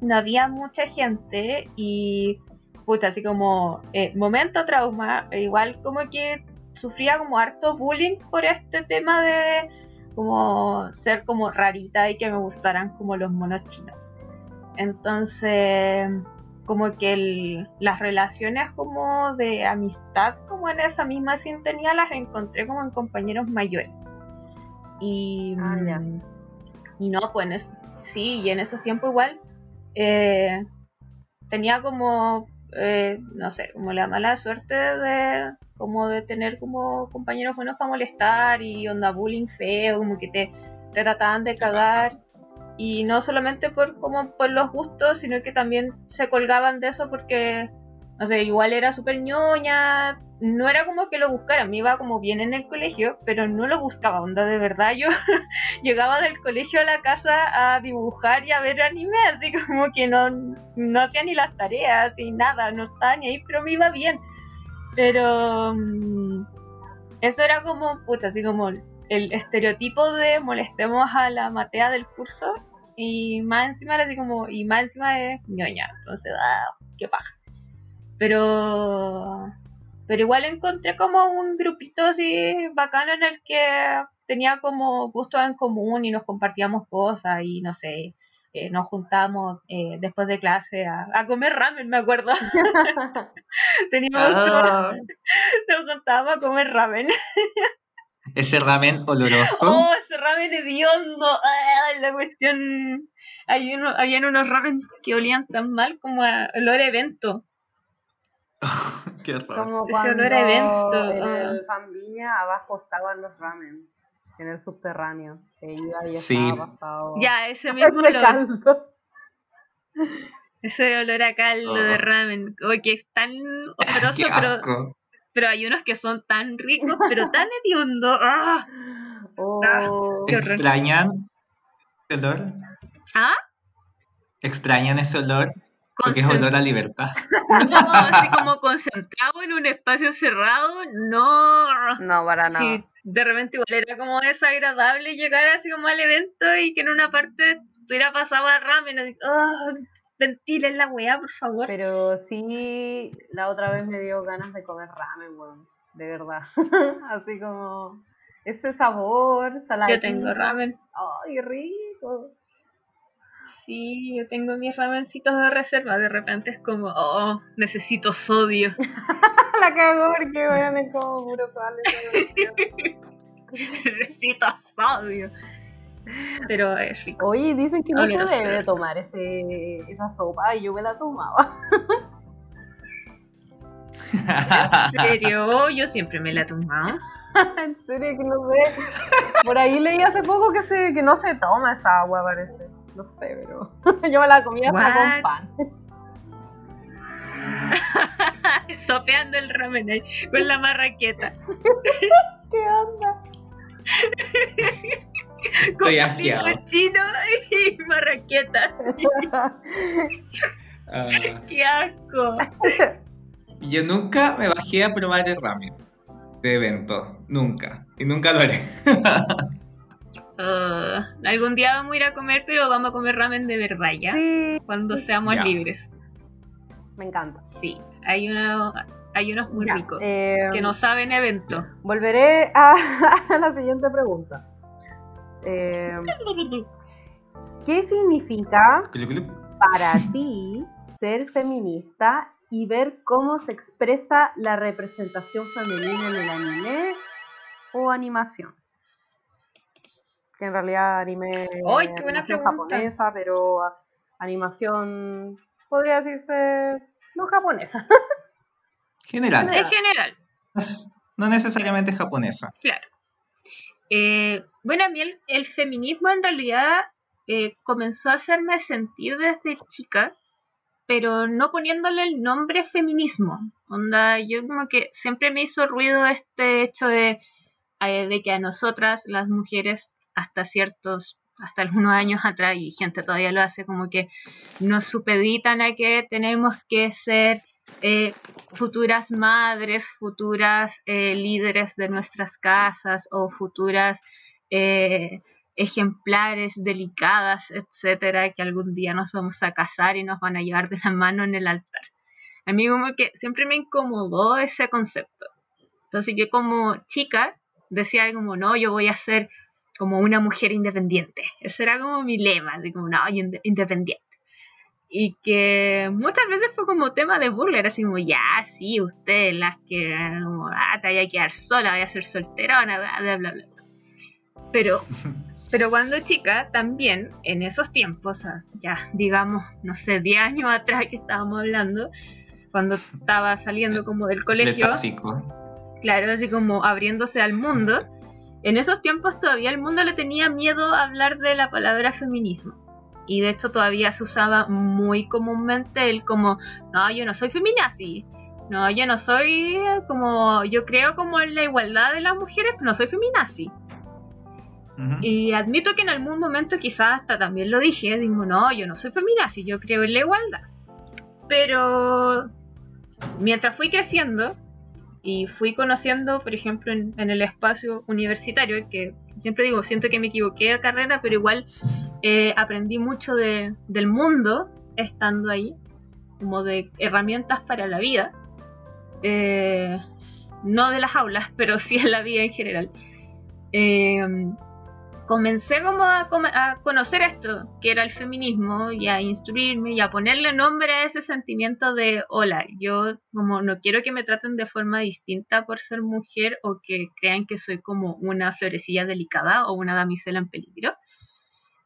no había mucha gente y puta, así como eh, momento trauma, igual como que sufría como harto bullying por este tema de como ser como rarita y que me gustaran como los monos chinos. Entonces, como que las relaciones como de amistad, como en esa misma sintonía, las encontré como en compañeros mayores. Y, ah, y no, pues sí, y en esos tiempos igual eh, tenía como, eh, no sé, como la mala suerte de, como de tener como compañeros buenos para molestar y onda bullying feo, como que te, trataban de cagar. Y no solamente por como por los gustos, sino que también se colgaban de eso porque no sé, igual era súper ñoña, no era como que lo buscara, me iba como bien en el colegio, pero no lo buscaba, onda de verdad. Yo llegaba del colegio a la casa a dibujar y a ver anime, así como que no, no hacía ni las tareas y nada, no estaba ni ahí, pero me iba bien. Pero mm, eso era como, pucha, así como el estereotipo de molestemos a la matea del curso y más encima era así como, y más encima es ñoña, entonces, ah, qué paja. Pero, pero igual encontré como un grupito así bacano en el que tenía como gustos en común y nos compartíamos cosas y no sé, eh, nos juntamos eh, después de clase a, comer ramen, me acuerdo. Teníamos, ah. nos juntábamos a comer ramen. ese ramen oloroso. Oh, ese ramen hediondo. Ah, la cuestión. Hay uno, habían unos ramen que olían tan mal como a olor a evento. Qué raro. Como cuando olor a evento. En el Fambiña abajo estaban los ramen en el subterráneo. Que iba y estaba pasado. Ya, ese mismo olor. Ese olor a caldo de oh. ramen. Oye, que es tan oloroso, pero, pero hay unos que son tan ricos, pero tan hediondo. ¡Ah! Oh. Ah, ¿Extrañan ese olor? ¿Ah? ¿Extrañan ese olor? Porque es olor a libertad. No, así como concentrado en un espacio cerrado, no. No, para nada. Sí, de repente igual era como desagradable llegar así como al evento y que en una parte estuviera pasado a ramen. Así, oh, ventilen la weá, por favor. Pero sí, la otra vez me dio ganas de comer ramen, weón. De verdad. así como ese sabor, salado. Yo tengo ramen. ¡Ay, rico! Sí, yo tengo mis ramencitos de reserva. De repente es como, oh, necesito sodio. la cago porque weón es como puro sal. necesito sodio. Pero es rico. Oye, dicen que no se debe tomar ese, esa sopa y yo me la tomaba. ¿En serio? Yo siempre me la he tomado. en serio que no sé. Por ahí leí hace poco que, se, que no se toma esa agua, parece. No sé, pero yo me la comía hasta con What? pan. Sopeando el ramen ahí con la marraqueta. ¿Qué onda? Con Estoy chino y marraquetas. Ah, ¡Qué asco! yo nunca me bajé a probar el ramen de evento. Nunca. Y nunca lo haré. Ah, algún día vamos a ir a comer, pero vamos a comer ramen de verdad ya. Sí, Cuando seamos Ya. libres. me encanta. Sí, hay, uno, hay unos muy Ya, ricos eh, que no saben eventos. Volveré a, a la siguiente pregunta. Eh, ¿Qué significa para ti ser feminista y ver cómo se expresa la representación femenina en el anime o animación? Que en realidad anime ¡Ay, qué buena pregunta! japonesa, pero animación podría decirse no japonesa. General. En general, No necesariamente japonesa. claro. Eh, bueno, a mí el, el feminismo en realidad eh, comenzó a hacerme sentido desde chica, pero no poniéndole el nombre feminismo. Onda, yo como que siempre me hizo ruido este hecho de, eh, de que a nosotras, las mujeres, hasta ciertos, hasta algunos años atrás, y gente todavía lo hace, como que nos supeditan a que tenemos que ser eh, futuras madres, futuras eh, líderes de nuestras casas o futuras eh, ejemplares delicadas, etcétera, que algún día nos vamos a casar y nos van a llevar de la mano en el altar. A mí como que siempre me incomodó ese concepto. Entonces yo como chica decía como, no, yo voy a ser como una mujer independiente. Ese era como mi lema, así como, no, yo inde- independiente. Y que muchas veces fue como tema de burla, era así como, ya, sí, ustedes las que, como, ah, te vaya a quedar sola, vaya a ser solterona, bla, bla, bla, bla. Pero, pero cuando chica, también, en esos tiempos, ya, digamos, no sé, 10 años atrás que estábamos hablando, cuando estaba saliendo como del colegio, claro, así como abriéndose al mundo, en esos tiempos todavía el mundo le tenía miedo a hablar de la palabra feminismo. Y de hecho todavía se usaba muy comúnmente el como, no, yo no soy feminazi. No, yo no soy eh, como, yo creo como en la igualdad de las mujeres, pero no soy feminazi. Y admito que en algún momento quizás hasta también lo dije, digo, no, yo no soy feminazi, yo creo en la igualdad. Pero mientras fui creciendo y fui conociendo, por ejemplo, en, el espacio universitario, que siempre digo, siento que me equivoqué de carrera, pero igual eh, aprendí mucho de- del mundo estando ahí, como de herramientas para la vida. Eh, no de las aulas, pero sí en la vida en general. Eh, comencé como a, a conocer esto, que era el feminismo, y a instruirme y a ponerle nombre a ese sentimiento de, hola, yo como no quiero que me traten de forma distinta por ser mujer o que crean que soy como una florecilla delicada o una damisela en peligro.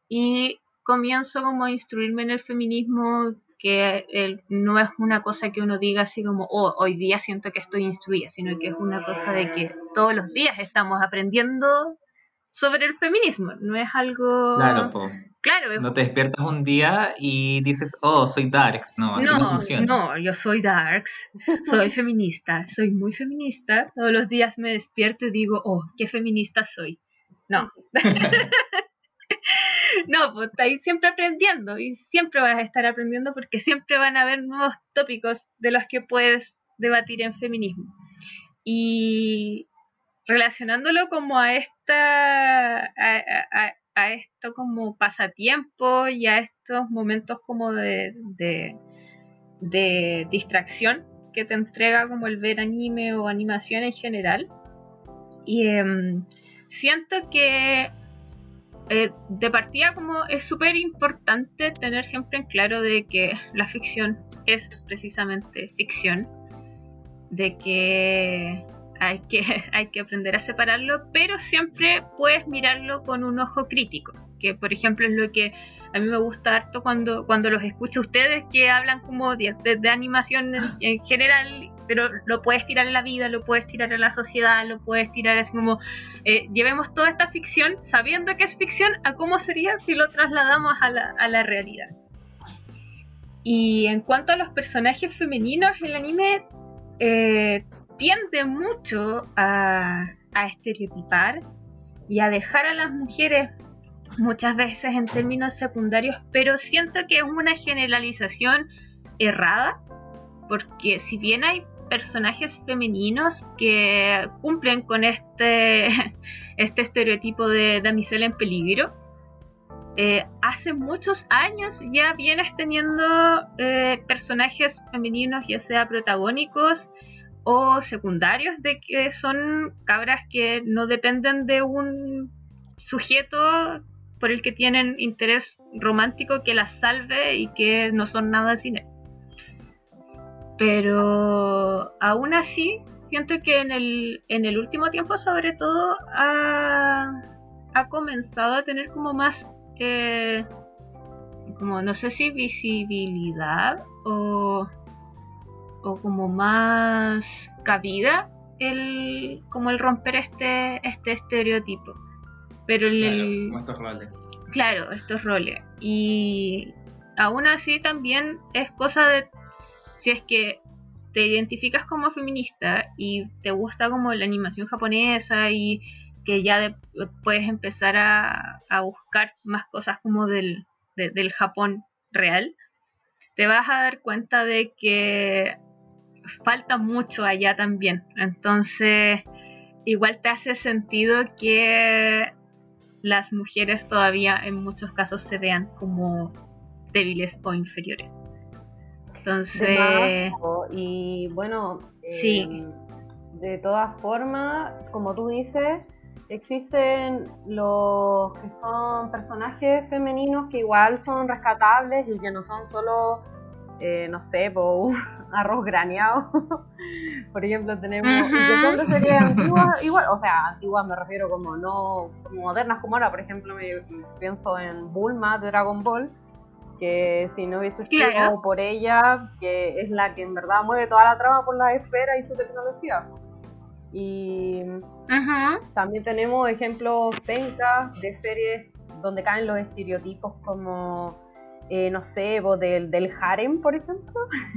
Y comienzo como a instruirme en el feminismo, que no es una cosa que uno diga así como, oh, hoy día siento que estoy instruida, sino que es una cosa de que todos los días estamos aprendiendo sobre el feminismo. No es algo... Claro, po. Claro, es- No te despiertas un día y dices, oh, soy Darks. No, así no, no, funciona. no, yo soy darks, soy feminista, soy muy feminista. Todos los días me despierto y digo, oh, qué feminista soy. No. no, pues estáis siempre aprendiendo y siempre vas a estar aprendiendo porque siempre van a haber nuevos tópicos de los que puedes debatir en feminismo. Y relacionándolo como a esta a, a- a- esto como pasatiempo y a estos momentos como de, de, de distracción que te entrega como el ver anime o animación en general. Y em, siento que eh, de partida como es súper importante tener siempre en claro de que la ficción es precisamente ficción, de que hay que, hay que aprender a separarlo, pero siempre puedes mirarlo con un ojo crítico, que por ejemplo es lo que a mí me gusta harto cuando, cuando los escucho a ustedes que hablan como de, animación en, general, pero lo puedes tirar en la vida, lo puedes tirar en la sociedad, lo puedes tirar así como, eh, llevemos toda esta ficción, sabiendo que es ficción, a cómo sería si lo trasladamos a la, a la realidad. Y en cuanto a los personajes femeninos, el anime eh, tiende mucho a, estereotipar y a dejar a las mujeres muchas veces en términos secundarios, pero siento que es una generalización errada, porque si bien hay personajes femeninos que cumplen con este, este estereotipo de damisela en peligro, eh, hace muchos años ya vienes teniendo eh, personajes femeninos, ya sea protagónicos o secundarios, de que son cabras que no dependen de un sujeto por el que tienen interés romántico que las salve y que no son nada sin él. Pero aún así, siento que en el, en el último tiempo sobre todo ha, comenzado a tener como más, eh, como no sé si visibilidad o, o como más cabida el, como el romper este, este estereotipo. Pero el, claro, estos roles. Claro, estos roles. Y aún así también es cosa de si es que te identificas como feminista y te gusta como la animación japonesa y que ya puedes empezar a, a, buscar más cosas como del, del Japón real, te vas a dar cuenta de que falta mucho allá también. Entonces, igual te hace sentido que las mujeres todavía en muchos casos se vean como débiles o inferiores. Entonces... y bueno, sí. Em, de todas formas, como tú dices, existen los que son personajes femeninos que igual son rescatables y que no son solo, eh, no sé, por arroz graneado. Por ejemplo, tenemos. Uh series antiguas, igual, o sea, antiguas me refiero como no como modernas como ahora. Por ejemplo, me, pienso en Bulma de Dragon Ball, que si no hubiese sido por ella, que es la que en verdad mueve toda la trama por la esfera y su tecnología. Y también tenemos ejemplos pencas de series donde caen los estereotipos como eh, no sé, vos del, del harem, por ejemplo.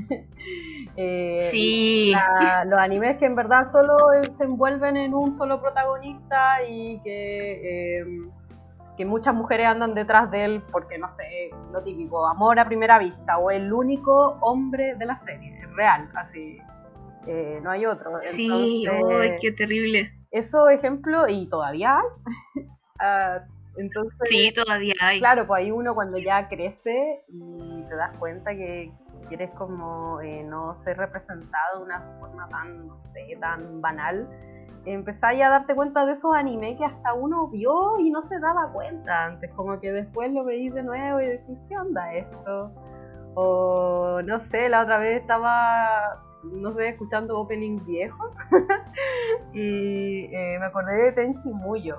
eh, sí. los animes que en verdad solo se envuelven en un solo protagonista y que, em, que muchas mujeres andan detrás de él porque, no sé, lo típico, amor a primera vista o el único hombre de la serie, real, así. Eh, no hay otro. Sí, qué terrible. Eso ejemplo, y todavía hay. Ah, entonces, sí, todavía hay. Claro, pues ahí uno cuando ya crece y te das cuenta que quieres como eh, no ser representado de una forma tan, no sé, tan banal, empezáis a darte cuenta de esos animes que hasta uno vio y no se daba cuenta antes, como que después lo veís de nuevo y decís, ¿qué onda esto? O no sé, la otra vez estaba, no sé, escuchando openings viejos y eh, me acordé de Tenchi Muyo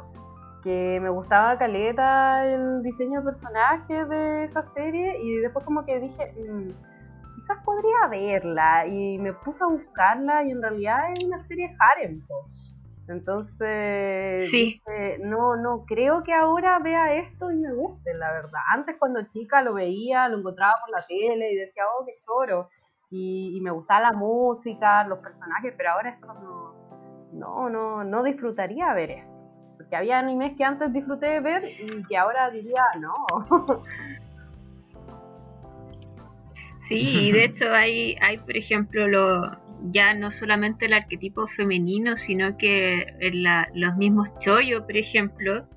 que me gustaba caleta el diseño de personajes de esa serie y después como que dije, mm, quizás podría verla y me puse a buscarla y en realidad es una serie harem. Entonces, sí. no, no, creo que ahora vea esto y me guste, la verdad. Antes cuando chica lo veía, lo encontraba por la tele y decía, oh, qué choro. Y, y me gustaba la música, los personajes, pero ahora es como, no, no, no disfrutaría ver esto que había animes que antes disfruté de ver y que ahora diría no. Sí, y de hecho hay, hay por ejemplo, lo, ya no solamente el arquetipo femenino, sino que los mismos chollo, por ejemplo,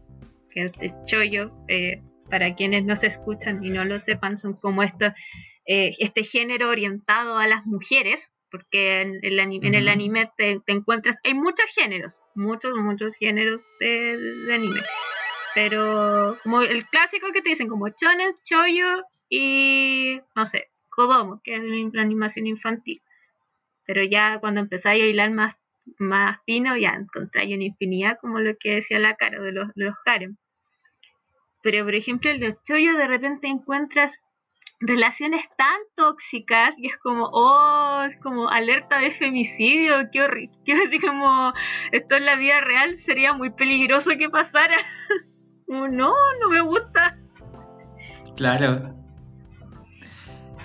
que es el chollo, eh, para quienes no se escuchan y no lo sepan, son como esto, eh, este género orientado a las mujeres, porque en el anime, en el anime te, encuentras, hay muchos géneros, muchos, muchos géneros de, anime. Pero como el clásico que te dicen, como chonen, choyo y, no sé, kodomo, que es la animación infantil. Pero ya cuando empezáis a hilar más, más fino, ya encontráis una infinidad, como lo que decía la cara de los, de los harem. Pero, por ejemplo, en los chollos de repente encuentras relaciones tan tóxicas y es como, oh, es como alerta de femicidio, qué horrible, que así como esto en la vida real sería muy peligroso que pasara. como, no, no me gusta. Claro.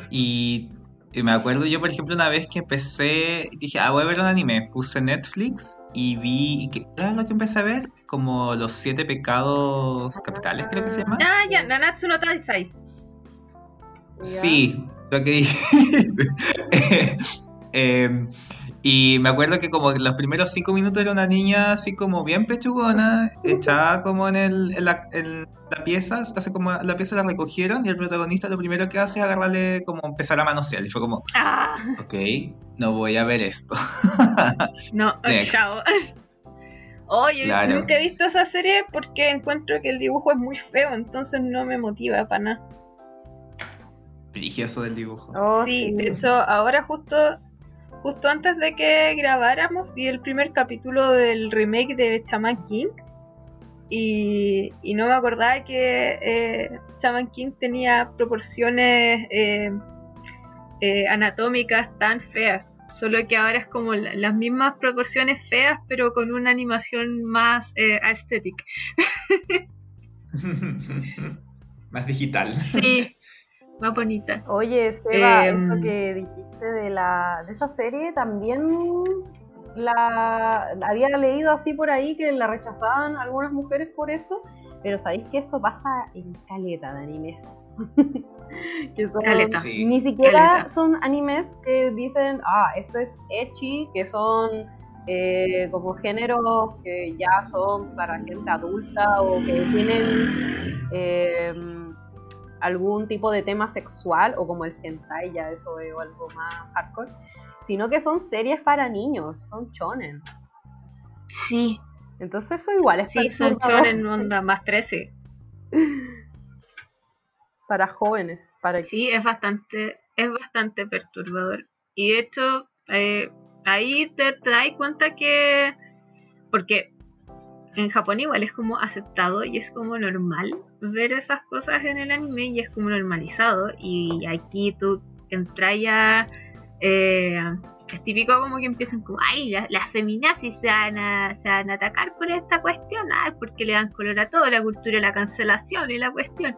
Y, y me acuerdo yo, por ejemplo, una vez que empecé, dije, ah, voy a ver un anime, puse Netflix y vi, ¿qué era lo que empecé a ver? Como los siete pecados capitales, creo que se llama. Ah, ya, Nanatsu no Taisai. Sí, lo que dije. Em, y me acuerdo que como los primeros cinco minutos era una niña así como bien pechugona, echada como en, el, en, la, en la pieza, hace como la pieza la recogieron y el protagonista lo primero que hace es agarrarle como empezar a manosear y fue como, Ah, ok, no voy a ver esto. no, chao. Oye, Claro. nunca he visto esa serie porque encuentro que el dibujo es muy feo, entonces no me motiva para nada. Religioso del dibujo. Oh, sí, de hecho, ahora justo justo antes de que grabáramos vi el primer capítulo del remake de Shaman King y, y no me acordaba que eh, Shaman King tenía proporciones eh, eh, anatómicas tan feas. Solo que ahora es como la- las mismas proporciones feas, pero con una animación más eh, aesthetic. Más digital. Sí, más bonita. Oye, Seba, Em, eso que dijiste de la de esa serie también la, había leído así por ahí que la rechazaban algunas mujeres por eso, pero sabéis que eso pasa en caleta de animes. que son- Caleta. Sí. Ni siquiera Caleta. son animes que dicen, ah, esto es ecchi, que son eh, como géneros que ya son para gente adulta o que tienen eh, algún tipo de tema sexual o como el hentai, ya eso es algo más hardcore, sino que son series para niños, son shonen. Sí, Entonces eso igual es sí, son perturbador en onda más 13. para jóvenes, para Sí, es bastante, es bastante perturbador. Y de hecho, eh, ahí te, te das cuenta que. Porque en Japón igual es como aceptado y es como normal ver esas cosas en el anime y es como normalizado. Y aquí tú entras ya. eh, es típico como que empiezan como, ay, las, las feminazis se van, a, se van a atacar por esta cuestión, ay, porque le dan color a todo, la cultura la cancelación y la cuestión.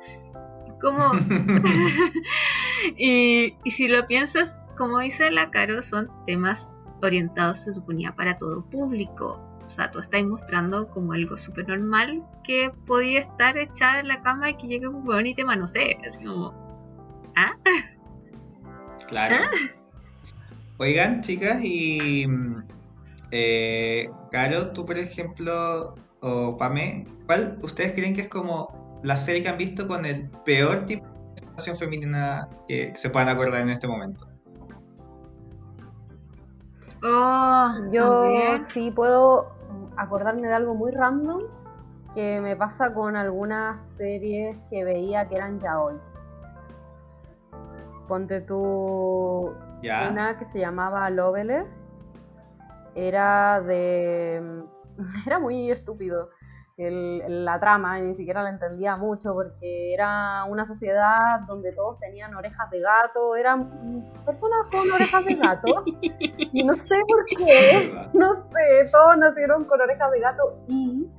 Como, y, y si lo piensas, como dice la Caro, son temas orientados, se suponía, para todo público. O sea, tú estás mostrando como algo súper normal que podía estar echada en la cama y que llegue un hueón y te manosee. Así como, Claro. Oigan, chicas, y. Eh, Caro, tú, por ejemplo, o Pame, ¿cuál ustedes creen que es como la serie que han visto con el peor tipo de representación femenina que se puedan acordar en este momento? oh, Yo sí puedo acordarme de algo muy random que me pasa con algunas series que veía que eran ya hoy. Ponte tú una que se llamaba Loveless. Era de. Era muy estúpido el- la trama, y ni siquiera la entendía mucho porque era una sociedad donde todos tenían orejas de gato, eran personas con orejas de gato. Y no sé por qué, no sé, todos nacieron con orejas de gato y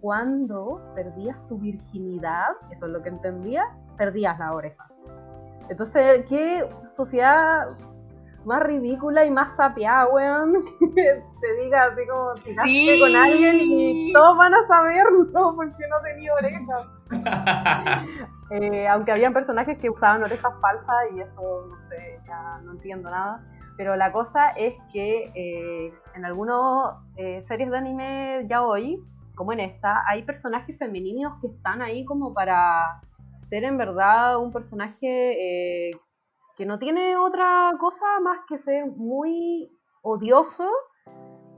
cuando perdías tu virginidad, eso es lo que entendía, perdías las orejas. Entonces, qué sociedad más ridícula y más sapiada, weón, que te diga así como tiraste Sí. con alguien y todos van a saberlo porque no tenía orejas. Eh, aunque habían personajes que usaban orejas falsas y eso no sé, ya no entiendo nada. Pero la cosa es que eh, en algunas eh, series de anime ya hoy, como en esta, hay personajes femeninos que están ahí como para ser en verdad un personaje eh, que no tiene otra cosa más que ser muy odioso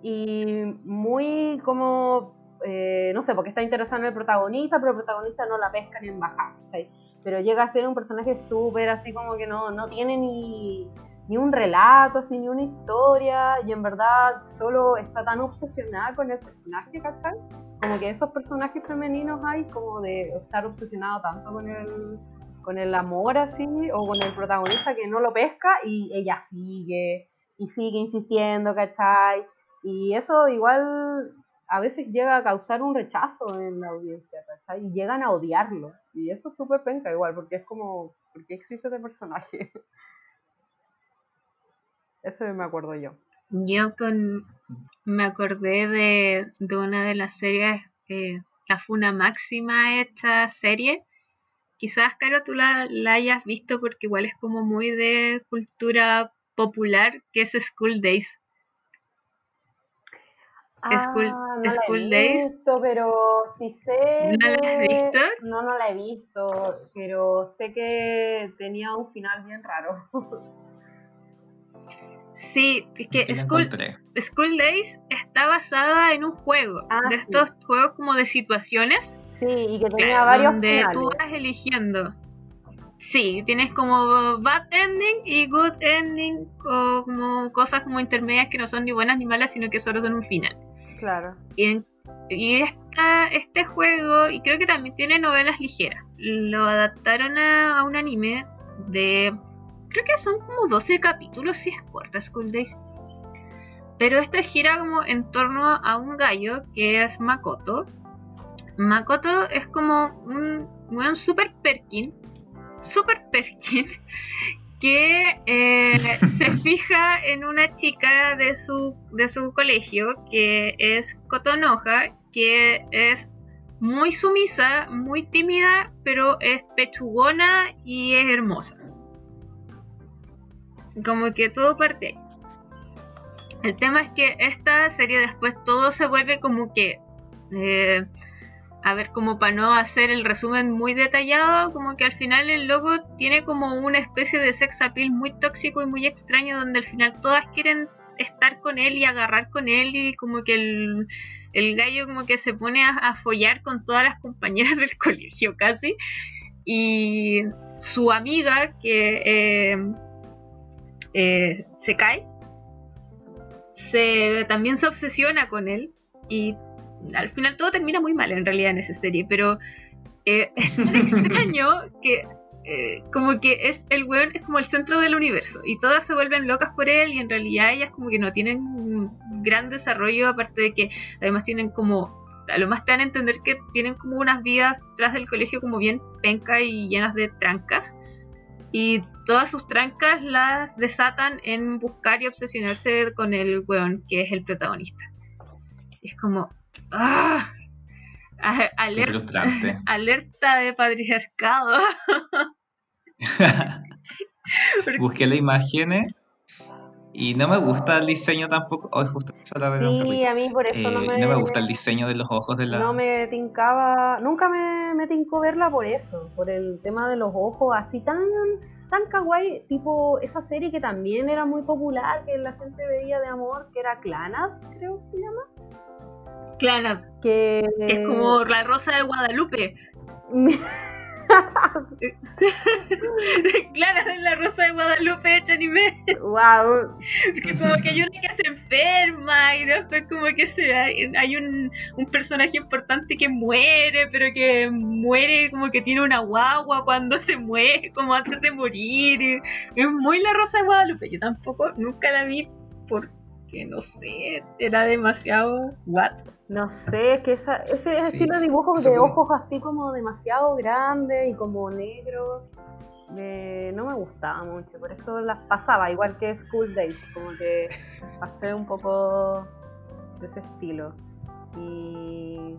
y muy como eh, no sé, porque está interesado en el protagonista, pero el protagonista no la pesca ni en bajar, ¿cachai? Pero llega a ser un personaje súper así como que no, no tiene ni, ni un relato, así, ni una historia, y en verdad solo está tan obsesionada con el personaje, ¿cachai? Como que esos personajes femeninos hay como de estar obsesionado tanto con el, con el amor así, o con el protagonista que no lo pesca y ella sigue, y sigue insistiendo, ¿cachai? Y eso igual a veces llega a causar un rechazo en la audiencia, ¿cachai? Y llegan a odiarlo. Y eso es súper penca igual, porque es como, ¿por qué existe este personaje? Eso me acuerdo yo. Yo con, me acordé de, una de las series, eh, la Funa Máxima, esta serie. Quizás, Caro, tú la, la hayas visto porque igual es como muy de cultura popular, que es School Days. School, Ah, no School la he Days. visto, pero sí sé. ¿No la has visto? No, no la he visto, pero sé que tenía un final bien raro. Sí, es que School, Days está basada en un juego, Ah, de sí. estos juegos como de situaciones, Sí, y que tenía claro, varios donde finales. tú vas eligiendo. Sí, tienes como bad ending y good ending, o como cosas como intermedias que no son ni buenas ni malas, sino que solo son un final. Claro. Y, en- y esta, este juego, y creo que también tiene novelas ligeras, lo adaptaron a, a un anime de. Creo que son como 12 capítulos, si es corta School Days. Pero esta gira como en torno a un gallo que es Makoto. Makoto es como un weón super perkin. Super perkin. Que eh, se fija en una chica de su, de su colegio que es Kotonoha, que es muy sumisa, muy tímida, pero es pechugona y es hermosa. Como que todo parte ahí. El tema es que esta serie después todo se vuelve como que... eh, a ver, como para no hacer el resumen muy detallado, como que al final el logo tiene como una especie de sex appeal muy tóxico y muy extraño, donde al final todas quieren estar con él y agarrar con él y como que el, gallo como que se pone a, a follar con todas las compañeras del colegio casi. Y su amiga que eh, eh, se cae, se, también se obsesiona con él y al final todo termina muy mal en realidad en esa serie, pero eh, es tan extraño que eh, como que es el weón es como el centro del universo y todas se vuelven locas por él y en realidad ellas como que no tienen gran desarrollo aparte de que además tienen como a lo más te dan a entender que tienen como unas vidas tras del colegio como bien penca y llenas de trancas y todas sus trancas las desatan en buscar y obsesionarse con el weón que es el protagonista. Es como ¡ah! Alerta, frustrante. alerta de patriarcado Busqué las imágenes y no me gusta el diseño tampoco. Hoy justo empezó la Sí, a mí por eso Eh, no, me, no me gusta el diseño de los ojos de la. No me tincaba, nunca me, me tincó verla por eso, por el tema de los ojos así tan tan kawaii, tipo esa serie que también era muy popular, que la gente veía de amor, que era Clanad, creo que se llama. Claro, Que que es como la rosa de Guadalupe. claro, es la rosa de Guadalupe hecha anime. wow, Que como que hay una que se enferma y después como que se hay, un, un personaje importante que muere, pero que muere como que tiene una guagua cuando se muere, como antes de morir. Es muy la rosa de Guadalupe. Yo tampoco nunca la vi porque no sé, era demasiado what. No sé, es que esa, ese Sí, estilo de dibujos de como- ojos así como demasiado grandes y como negros, eh, no me gustaba mucho, por eso las pasaba, igual que School Days, como que pasé un poco de ese estilo. Y,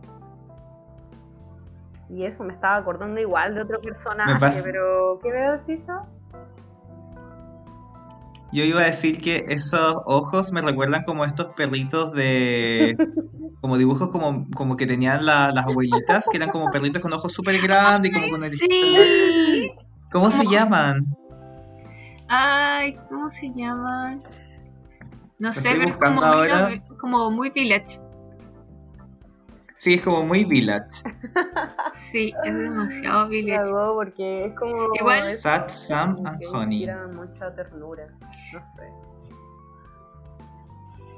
y eso, me estaba acordando igual de otro personaje, pero ¿qué me decís eso? Yo iba a decir que esos ojos me recuerdan como estos perritos de. como dibujos como, como que tenían la- las abuelitas, que eran como perritos con ojos súper grandes y como con el. Sí. ¿Cómo se llaman? Ay, ¿cómo se llaman? No sé, pero es como muy, como muy village. Sí, es como muy village. Sí, es demasiado village. Cagó porque es como. Igual- Sad, Sam and Honey. mucha ternura. No sé.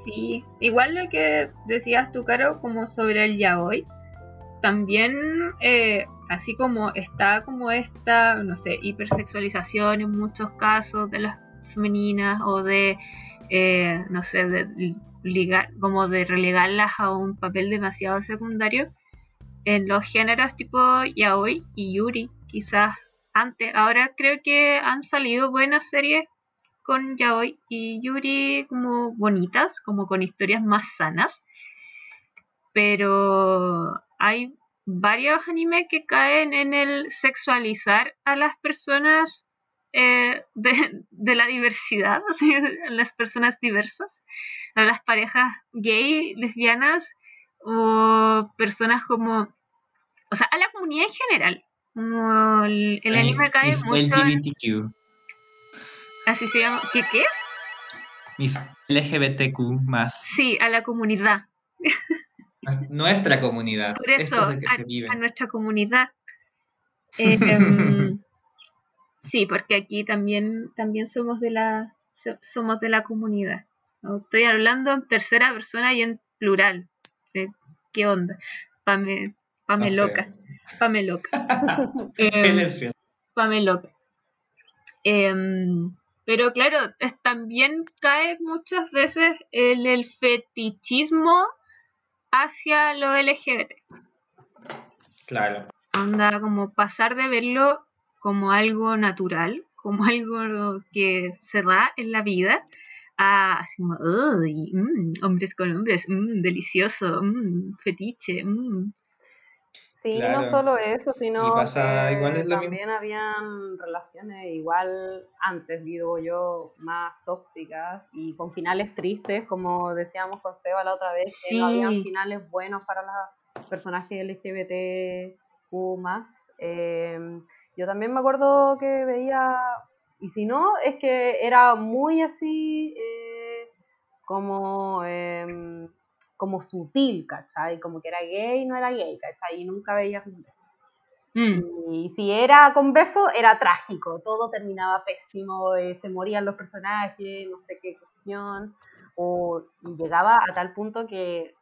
Sí, igual lo que decías tú, Caro, como sobre el yaoi, también eh, así como está como esta, no sé, hipersexualización en muchos casos de las femeninas o de, eh, no sé, de como de relegarlas a un papel demasiado secundario, en los géneros tipo yaoi y yuri, quizás antes, ahora creo que han salido buenas series con yaoi y yuri como bonitas, como con historias más sanas. Pero hay varios animes que caen en el sexualizar a las personas eh, de, de la diversidad, las personas diversas, a las parejas gay, lesbianas o personas como, o sea, a la comunidad en general. Como el, el anime cae Mis mucho, en- LGBTQ. así se llama, ¿qué qué? Mis LGBTQ más. Sí, a la comunidad. Nuestra comunidad. Por eso, Esto es lo que a, se vive. a nuestra comunidad. Eh, sí, porque aquí también, también somos de la so- somos de la comunidad. ¿no? Estoy hablando en tercera persona y en plural. Eh, ¿Qué onda? Pame, pame loca. Pame loca. Qué Em. Pame loca. Em, pero claro, es- también cae muchas veces en el fetichismo hacia lo LGBT. Claro. Onda, como pasar de verlo como algo natural, como algo que se da en la vida, a así como, "Uy, mm, hombres con hombres, mm, delicioso, mm, fetiche, mm". Sí, Claro. no solo eso, sino Y pasa que igual es lo mismo. también habían relaciones igual antes, digo yo, más tóxicas y con finales tristes, como decíamos con Seba la otra vez, que no habían finales buenos para los personajes LGBTQ más. Eh, yo también me acuerdo que veía, y si no, es que era muy así eh, como... em, como sutil, ¿cachai? Como que era gay, no era gay, ¿cachai? Y nunca veías un beso. Mm, Y si era con beso, era trágico, todo terminaba pésimo, eh, se morían los personajes, no sé qué cuestión, o y llegaba a tal punto que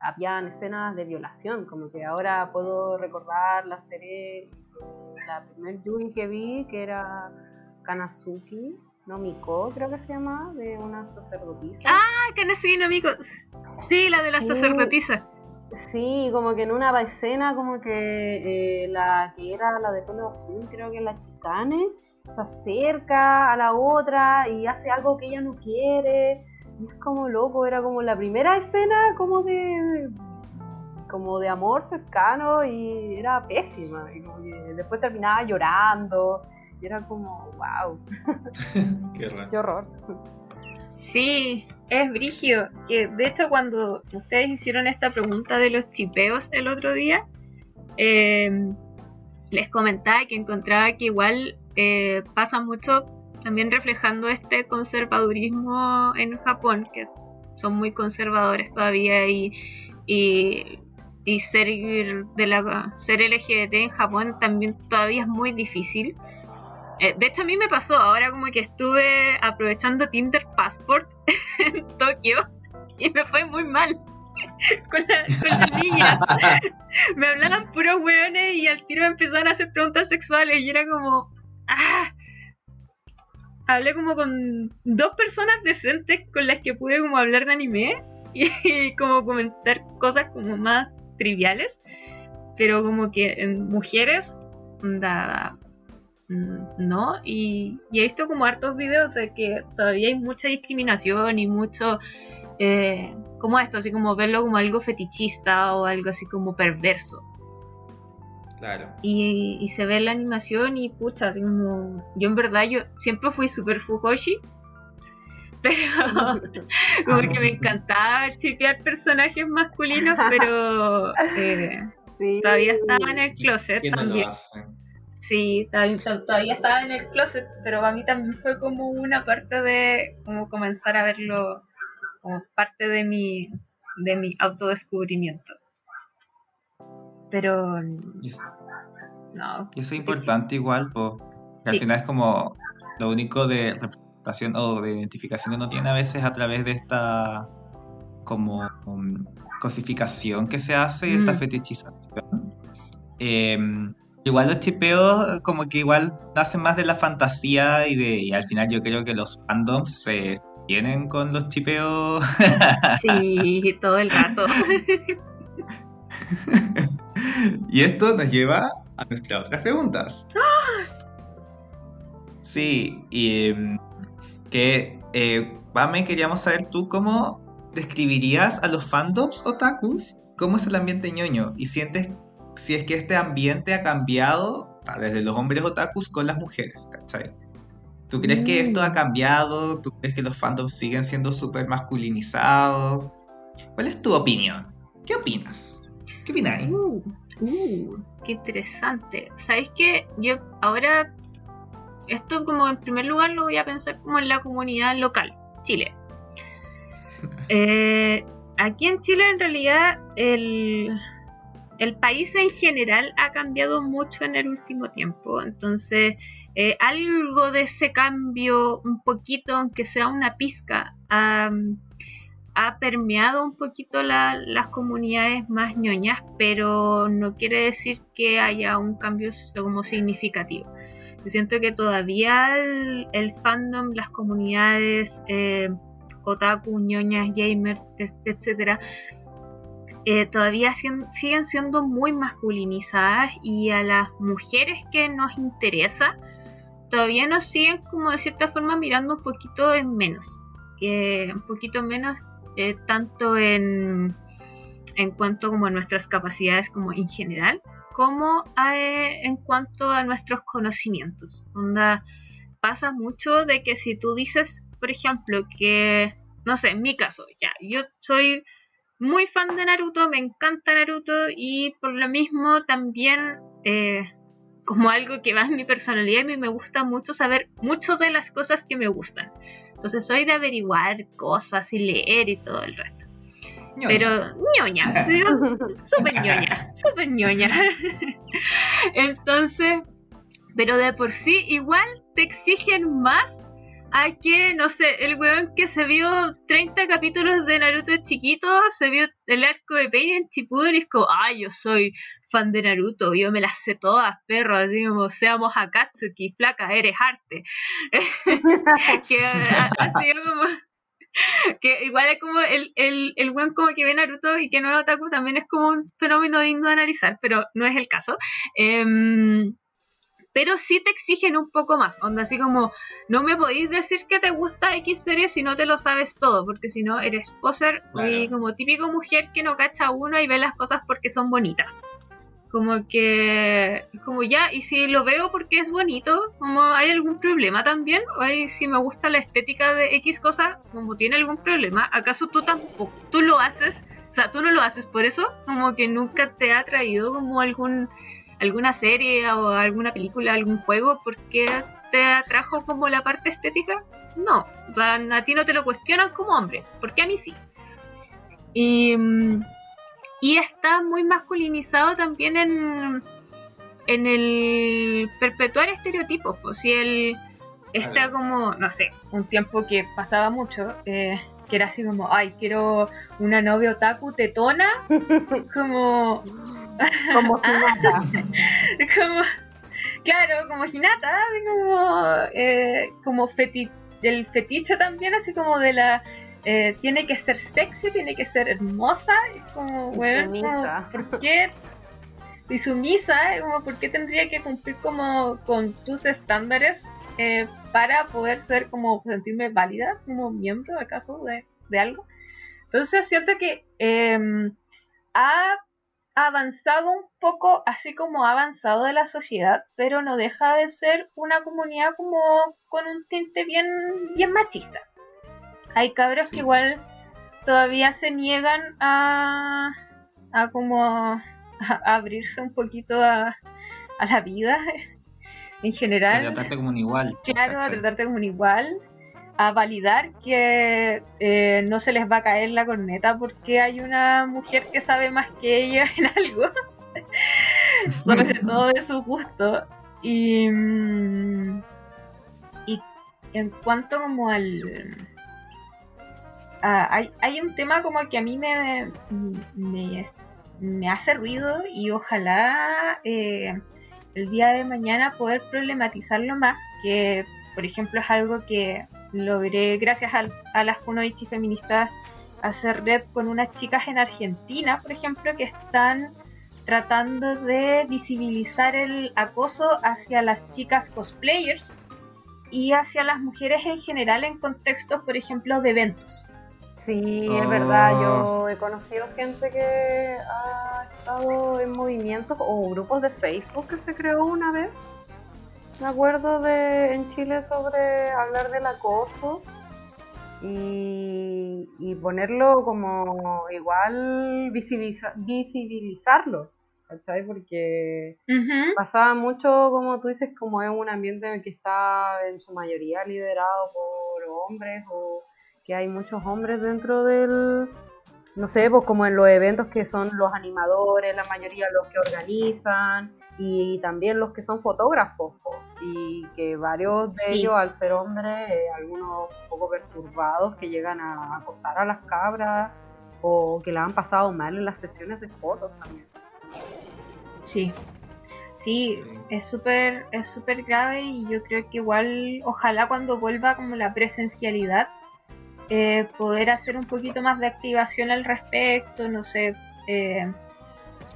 habían escenas de violación, como que ahora puedo recordar la serie, la primer Yuri que vi, que era Kanazuki, no Miko, creo que se llama, de una sacerdotisa. Ah, que no amigos. Sí, la de la Sí. sacerdotisa. Sí, como que en una escena, como que eh, la que era la de pelo azul, creo que la chicane, se acerca a la otra y hace algo que ella no quiere. Y es como loco, era como la primera escena como de como de amor cercano y era pésima. Y como que después terminaba llorando. Y era como, wow, Qué raro. qué horror. Sí, es brígido. Que de hecho cuando ustedes hicieron esta pregunta de los chipeos el otro día, eh, les comentaba que encontraba que igual eh, pasa mucho también reflejando este conservadurismo en Japón, que son muy conservadores todavía y, y, y ser, de la, ser LGBT en Japón también todavía es muy difícil. Eh, de hecho, a mí me pasó, ahora como que estuve aprovechando Tinder Passport en Tokio y me fue muy mal con, la- con las niñas. Me hablaban puros hueones y al tiro me empezaron a hacer preguntas sexuales y era como... ¡Ah! Hablé como con dos personas decentes con las que pude como hablar de anime y como comentar cosas como más triviales, pero como que en mujeres, Mm, no y, y he visto como hartos videos de que todavía hay mucha discriminación y mucho eh, como esto así como verlo como algo fetichista o algo así como perverso Claro. y, y se ve la animación y pucha así como yo en verdad yo siempre fui super fujoshi pero como que me encantaba chipear personajes masculinos pero eh, Sí. todavía estaba en el ¿Quién- closet quién no también lo hace? Sí, todavía, todavía estaba en el closet, pero para mí también fue como una parte de como comenzar a verlo como parte de mi de mi autodescubrimiento. Pero eso, no. eso es importante igual, po, que al Sí. final es como lo único de representación o de identificación que uno tiene a veces a través de esta como um, cosificación que se hace, esta Mm. fetichización. Em, igual los chipeos como que igual nacen más de la fantasía y de y al final yo creo que los fandoms se tienen con los chipeos Sí, todo el rato. y esto nos lleva a nuestras otras preguntas. Sí, y em, que, eh, Pame, queríamos saber tú cómo describirías a los fandoms otakus, cómo es el ambiente ñoño, y sientes si es que este ambiente ha cambiado sea, desde los hombres otakus con las mujeres, ¿cachai? ¿Tú crees que esto ha Mm. cambiado? ¿Tú crees que los fandoms siguen siendo súper masculinizados? ¿Cuál es tu opinión? ¿Qué opinas? ¿Qué opináis? Uh, uh, qué interesante. ¿Sabéis que yo ahora, esto como en primer lugar lo voy a pensar como en la comunidad local, Chile. Eh, aquí en Chile en realidad el, el país en general ha cambiado mucho en el último tiempo, entonces eh, algo de ese cambio, un poquito, aunque sea una pizca, ha, ha permeado un poquito la- las comunidades más ñoñas, pero no quiere decir que haya un cambio como significativo. Yo siento que todavía el, fandom, las comunidades eh, otaku, ñoñas, gamers, etcétera, eh, todavía siguen siendo muy masculinizadas y a las mujeres que nos interesa todavía nos siguen como de cierta forma mirando un poquito en menos. Un poquito menos eh, tanto en, en cuanto como a nuestras capacidades como en general, como eh, en cuanto a nuestros conocimientos. Onda, pasa mucho de que si tú dices, por ejemplo, que, no sé, en mi caso, ya, yo soy muy fan de Naruto, me encanta Naruto y por lo mismo también eh, como algo que va en mi personalidad y me gusta mucho saber mucho de las cosas que me gustan. Entonces soy de averiguar cosas y leer y todo el resto. Ñoña. Pero ñoña, súper ñoña, súper ñoña. Entonces, pero de por sí igual te exigen más a que, no sé, el weón que se vio 30 capítulos de Naruto de chiquito, se vio el arco de Pain en Shippuden y es como, ay, yo soy fan de Naruto, yo me las sé todas, perro, así como seamos Akatsuki, flaca, eres arte. que ha, ha sido como que igual es como el, el, el buen como que ve Naruto y que no es otaku también es como un fenómeno digno de analizar, pero no es el caso. Em, pero sí te exigen un poco más, onda así como no me podéis decir que te gusta X serie si no te lo sabes todo, porque si no eres poser y como típico mujer que no cacha uno y ve las cosas porque son bonitas. Como que, como ya, y si lo veo porque es bonito, como hay algún problema también, o hay- si me gusta la estética de X cosa, como tiene algún problema, ¿acaso tú tampoco, tú lo haces? O sea, tú no lo haces por eso, como que nunca te ha traído como algún, alguna serie o alguna película, algún juego, porque te atrajo como la parte estética? No, plan, a ti no te lo cuestionan como hombre, porque a mí sí. Y, mm, y está muy masculinizado también en, en el perpetuar estereotipos. Pues si él está como, no sé, un tiempo que pasaba mucho, eh, que era así como, ay, quiero una novia otaku tetona, como, Como si nada. como, claro, como Hinata, así como, eh, como feti del fetiche también, así como de la, eh, tiene que ser sexy, tiene que ser hermosa, y como, weón, sumisa. ¿por qué? Y sumisa, eh, como, ¿por qué tendría que cumplir como con tus estándares eh, para poder ser como sentirme válidas como miembro acaso de, de algo? Entonces siento que em, ha avanzado un poco, así como ha avanzado de la sociedad, pero no deja de ser una comunidad como con un tinte bien, bien machista. Hay cabros Sí. que igual todavía se niegan a, a como a, a abrirse un poquito a, a la vida en A general. tratarte como un igual. Claro, a ¿cachai? tratarte como un igual, a validar que eh, no se les va a caer la corneta porque hay una mujer que sabe más que ella en algo. sobre todo de su gusto. Y, mm, y en cuanto como al... hay, hay, un tema como que a mí me, me, me hace ruido y ojalá eh, el día de mañana poder problematizarlo más, que por ejemplo es algo que logré gracias a, a las Kunoichi feministas hacer red con unas chicas en Argentina, por ejemplo, que están tratando de visibilizar el acoso hacia las chicas cosplayers y hacia las mujeres en general en contextos, por ejemplo, de eventos. Sí, es verdad, yo oh. he conocido gente que ha estado en movimientos o grupos de Facebook que se creó una vez. Me acuerdo de en Chile sobre hablar del acoso y, ponerlo como igual visibilizarlo, ¿cachai? Porque pasaba mucho, como tú dices, como es un ambiente en el que está en su mayoría liderado por hombres o que hay muchos hombres dentro del, no sé, pues como en los eventos que son los animadores, la mayoría los que organizan y también los que son fotógrafos y que varios de ellos al ser hombres, eh, algunos un poco perturbados que llegan a acosar a las cabras o que la han pasado mal en las sesiones de fotos también. Sí, sí, es súper es súper grave y yo creo que igual ojalá cuando vuelva como la presencialidad eh, poder hacer un poquito más de activación al respecto, no sé, eh,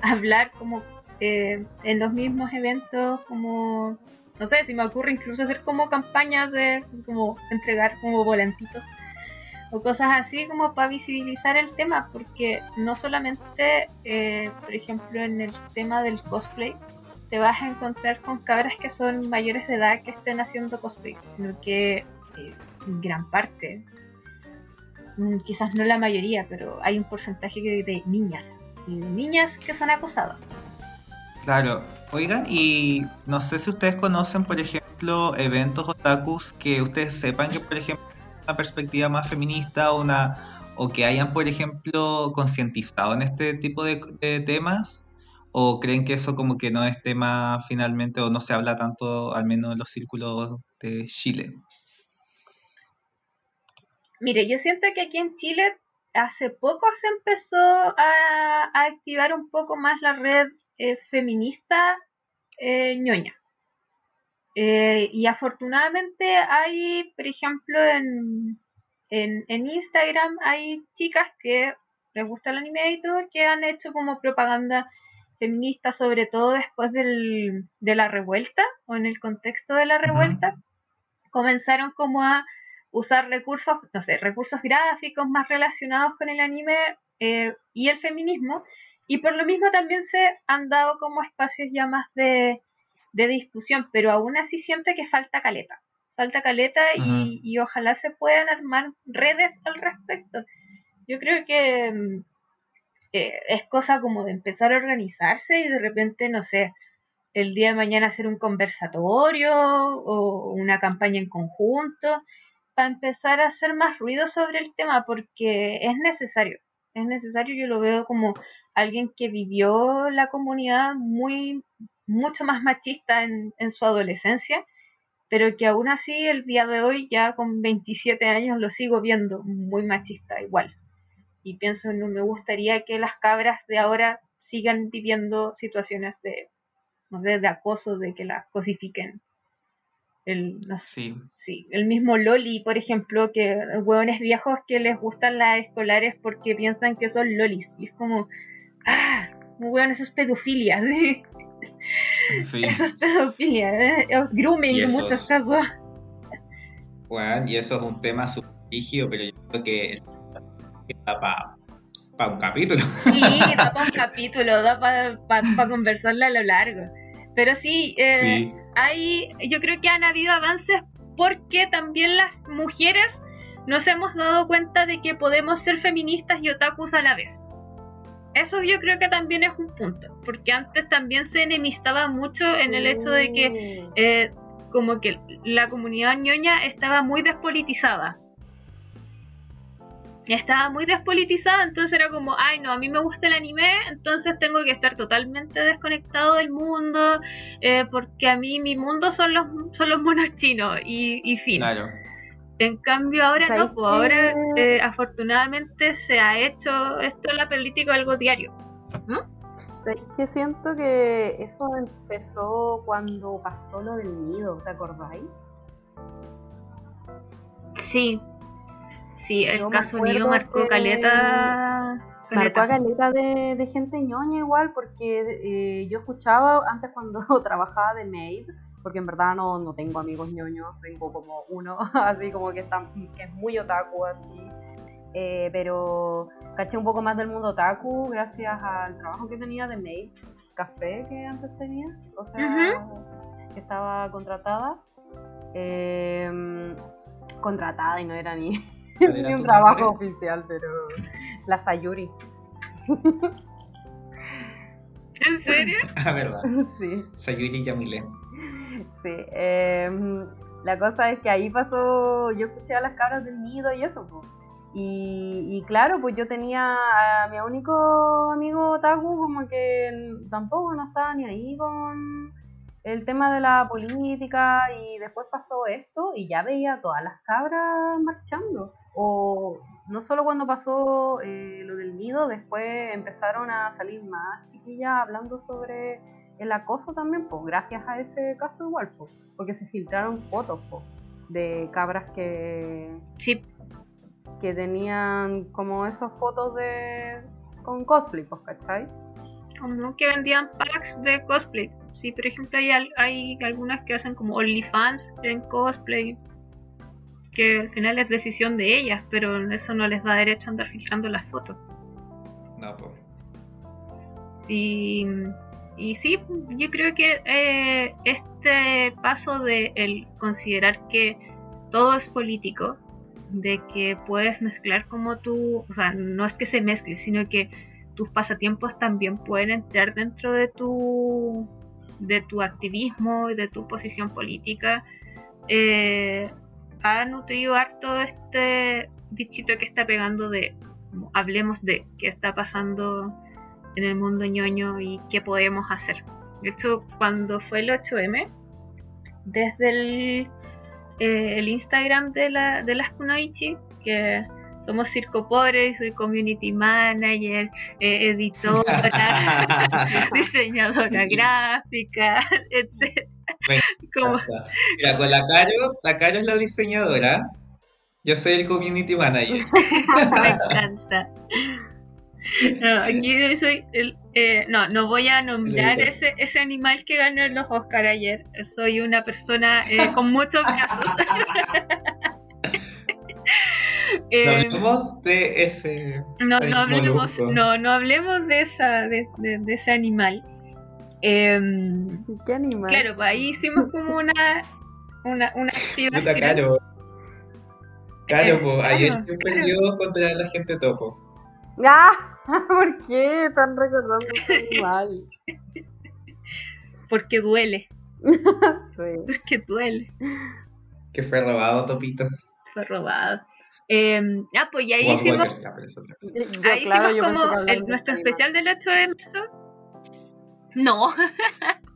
hablar como eh, en los mismos eventos como no sé, si me ocurre incluso hacer como campañas de como entregar como volantitos o cosas así como para visibilizar el tema, porque no solamente, eh, por ejemplo, en el tema del cosplay, te vas a encontrar con cabras que son mayores de edad que estén haciendo cosplay, sino que eh, gran parte, quizás no la mayoría, pero hay un porcentaje de niñas, y de niñas que son acosadas. Claro, oigan, y no sé si ustedes conocen, por ejemplo, eventos otakus que ustedes sepan que, por ejemplo, una perspectiva más feminista una, o que hayan, por ejemplo, concientizado en este tipo de, temas, o creen que eso como que no es tema finalmente, o no se habla tanto, al menos en los círculos de Chile. Mire, yo siento que aquí en Chile hace poco se empezó a, a activar un poco más la red eh, feminista eh, ñoña. Eh, y afortunadamente hay, por ejemplo, en, en, Instagram hay chicas que les gusta el anime y todo, que han hecho como propaganda feminista, sobre todo después del, de la revuelta o en el contexto de la revuelta. Comenzaron como a usar recursos, no sé, recursos gráficos más relacionados con el anime y el feminismo y por lo mismo también se han dado como espacios ya más de, discusión, pero aún así siento que falta caleta. Falta caleta y, ojalá se puedan armar redes al respecto. Yo creo que mm, eh, es cosa como de empezar a organizarse y de repente, no sé, el día de mañana hacer un conversatorio o una campaña en conjunto para empezar a hacer más ruido sobre el tema porque es necesario. Es necesario, yo lo veo como alguien que vivió la comunidad muy, mucho más machista en, su adolescencia, pero que aún así el día de hoy, ya con 27 años, lo sigo viendo muy machista igual. Y pienso, no me gustaría que las cabras de ahora sigan viviendo situaciones de, no sé, de acoso, de que las cosifiquen. El, sí. sí. el mismo Loli, por ejemplo, que hueones viejos que les gustan las escolares porque piensan que son lolis. Y es como, ah, weón, eso es pedofilia. Sí. Eso es pedofilia, ¿eh? grooming en muchos casos. Bueno, y eso es un tema subligio, pero yo creo que da para un capítulo. Sí, da para un capítulo, da para pa, conversarla a lo largo. Pero sí, eh, Hay, yo creo que han habido avances porque también las mujeres nos hemos dado cuenta de que podemos ser feministas y otakus a la vez eso yo creo que también es un punto, porque antes también se enemistaba mucho en el hecho de que eh, como que la comunidad ñoña estaba muy despolitizada. Estaba muy despolitizada, entonces era como, ay no, a mí me gusta el anime, entonces tengo que estar totalmente desconectado del mundo, eh, porque a mí mi mundo son los, son los monos chinos y, y fin. Claro. En cambio ahora ¿Sabes no, pues ahora eh, afortunadamente se ha hecho esto en la política algo diario. ¿Sabes que siento que eso empezó cuando pasó lo del nido, ¿te acordáis? Sí, sí, el caso Nido marcó que caleta. Marcó a caleta de, de gente ñoña igual, porque eh, yo escuchaba antes cuando trabajaba de maid, porque en verdad no, no tengo amigos ñoños, tengo como uno, así como que, está, que es muy otaku así. Eh, pero caché un poco más del mundo otaku gracias al trabajo que tenía de maid, café que antes tenía, o sea, que estaba contratada. Eh, contratada y no era ni, ¿Cuál era ni un trabajo nombre? oficial, pero la Sayuri. ¿En serio? Ah, verdad. Sí, Sayuri Yamile. sí. em, la cosa es que ahí pasó, yo escuché a las cabras del nido y eso, po. Y, y claro, pues yo tenía a mi único amigo Taku como que tampoco no estaba ni ahí con el tema de la política y después pasó esto y ya veía a todas las cabras marchando. O no solo cuando pasó eh, lo del nido, después empezaron a salir más chiquillas hablando sobre el acoso también, pues gracias a ese caso igual, pues, porque se filtraron fotos pues, de cabras que, Sí, que tenían como esas fotos de con cosplay, pues, ¿cachai? como que vendían packs de cosplay. Sí, por ejemplo, hay, hay algunas que hacen como OnlyFans en cosplay, que al final es decisión de ellas, pero eso no les da derecho a andar filtrando las fotos. No, pues. Y, y sí, yo creo que eh, este paso de el considerar que todo es político, de que puedes mezclar como tú, o sea, no es que se mezcle, sino que tus pasatiempos también pueden entrar dentro de tu de tu activismo y de tu posición política, eh, ha nutrido harto este bichito que está pegando de hablemos de qué está pasando en el mundo ñoño y qué podemos hacer. De hecho, cuando fue el 8M, desde el, eh, el Instagram de, la, de las Kunoichi, que somos Circo Pobre, soy community manager, eh, editora, diseñadora gráfica, etc. Como. Mira, con la Caro, la Caro es la diseñadora. Yo soy el community manager. me encanta. No, aquí soy el, eh, no, no voy a nombrar ese animal que ganó en los Oscar ayer. Soy una persona eh, con muchos brazos. No hablemos de ese. no, no hablemos, no, no hablemos de esa, de, de- de ese animal. Em, ¿Qué animal? claro, pues ahí hicimos como una, una, una Puta activación. Caro. Caro, Eh, po, ayer claro, claro. perdió contra la gente topo. ¡Ah! ¿Por qué están recordando ese animal? Porque duele, Sí. porque duele. Que fue robado, Topito. Fue robado. Em, ah, pues y ahí hicimos ya, es Ahí claro, hicimos como el- nuestro especial del 8 de marzo. No.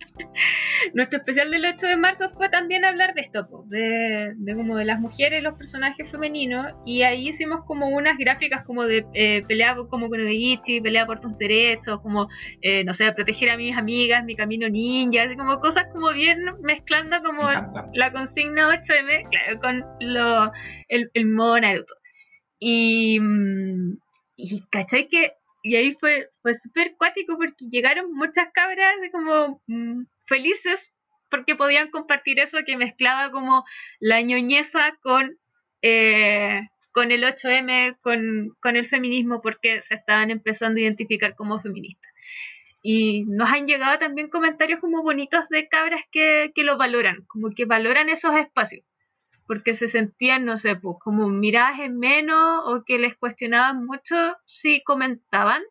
nuestro especial del 8 de marzo fue también hablar de esto, de, de como de las mujeres los personajes femeninos. Y ahí hicimos como unas gráficas como de eh, pelea como con Oichi, pelea por tus derechos, como, eh, no sé, proteger a mis amigas, mi camino ninja, así como cosas como bien mezclando como la consigna 8M, claro, con lo, el, el modo Naruto. Y, mm, y cachai que, y ahí fue, fue súper cuático porque llegaron muchas cabras como mm, felices porque podían compartir eso que mezclaba como la ñoñeza con, eh, con el 8M, con, con el feminismo, porque se estaban empezando a identificar como feministas. Y nos han llegado también comentarios como bonitos de cabras que, que lo valoran, como que valoran esos espacios, porque se sentían, no sé, pues como miradas en menos o que les cuestionaban mucho si comentaban.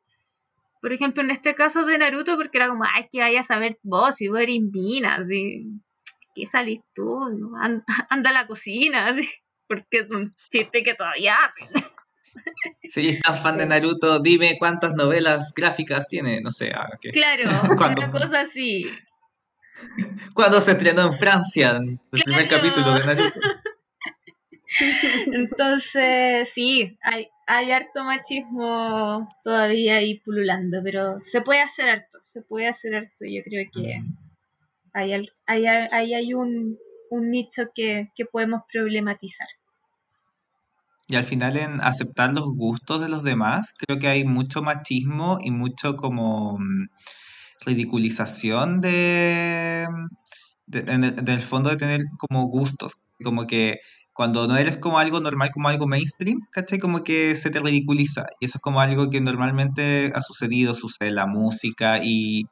Por ejemplo, en este caso de Naruto, porque era como, ay, que vayas a saber vos, si vos eres mina, así, ¿qué salís tú? An- Anda a la cocina, así, porque es un chiste que todavía hacen. Si eres tan fan de Naruto, dime cuántas novelas gráficas tiene. No sé, ah, ¿qué? Claro, una cosa así. ¿Cuándo se estrenó en Francia el primer capítulo de Naruto? Entonces, sí, hay, hay harto machismo todavía ahí pululando, pero se puede hacer harto, se puede hacer harto. Yo creo que hay, al- hay, ahí hay un, un nicho que, que podemos problematizar. Y al final en aceptar los gustos de los demás, creo que hay mucho machismo y mucho como mm, ridiculización de, de- en el, del fondo de tener como gustos, como que cuando no eres como algo normal, como algo mainstream, ¿cachai? Como que se te ridiculiza. Y eso es como algo que normalmente ha sucedido, sucede en la música y,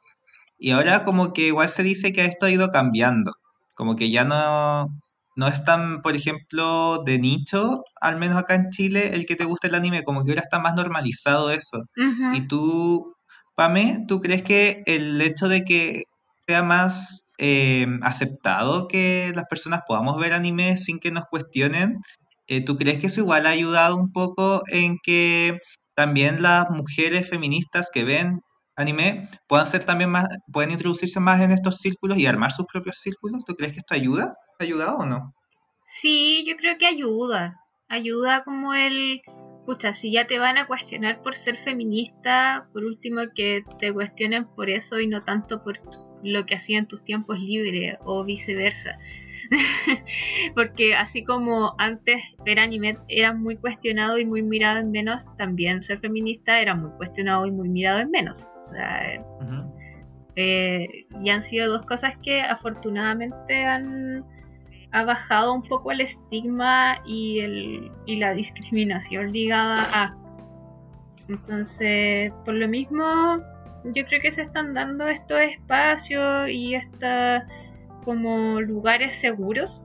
y ahora como que igual se dice que esto ha ido cambiando, como que ya no, no es tan, por ejemplo, de nicho, al menos acá en Chile, el que te gusta el anime, como que ahora está más normalizado eso. Ujú. Y tú, Pame, ¿tú crees que el hecho de que sea más eh, aceptado que las personas podamos ver anime sin que nos cuestionen, eh, ¿tú crees que eso igual ha ayudado un poco en que también las mujeres feministas que ven anime puedan ser también más, pueden introducirse más en estos círculos y armar sus propios círculos? ¿Tú crees que esto ayuda? ¿Ha ayudado o no? Sí, yo creo que ayuda. Ayuda como el, pucha, si ya te van a cuestionar por ser feminista, por último que te cuestionen por eso y no tanto por lo que hacían en tus tiempos libres o viceversa. Porque así como antes ver anime era muy cuestionado y muy mirado en menos, también ser feminista era muy cuestionado y muy mirado en menos. O sea, eh, y han sido dos cosas que afortunadamente han ha bajado un poco el estigma y, el, y la discriminación ligada a. Entonces, por lo mismo, yo creo que se están dando estos espacios y estos como lugares seguros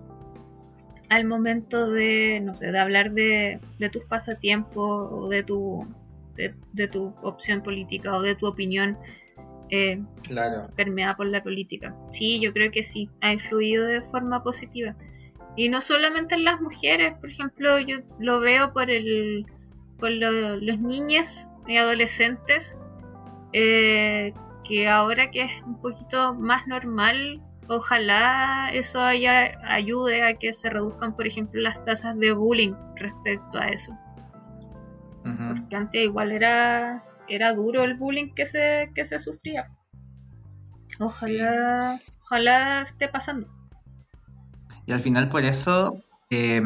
al momento de, no sé, de hablar de, de tus pasatiempos o de tu, de, de tu opción política o de tu opinión eh, Claro. permeada por la política. Sí, yo creo que sí, ha influido de forma positiva. Y no solamente en las mujeres, por ejemplo, yo lo veo por el por lo- los niños y adolescentes, eh, que ahora que es un poquito más normal, ojalá eso haya, ayude a que se reduzcan, por ejemplo, las tasas de bullying respecto a eso. Porque antes igual era, era duro el bullying que se, que se sufría. Ojalá, ojalá esté pasando. Y al final por eso, eh,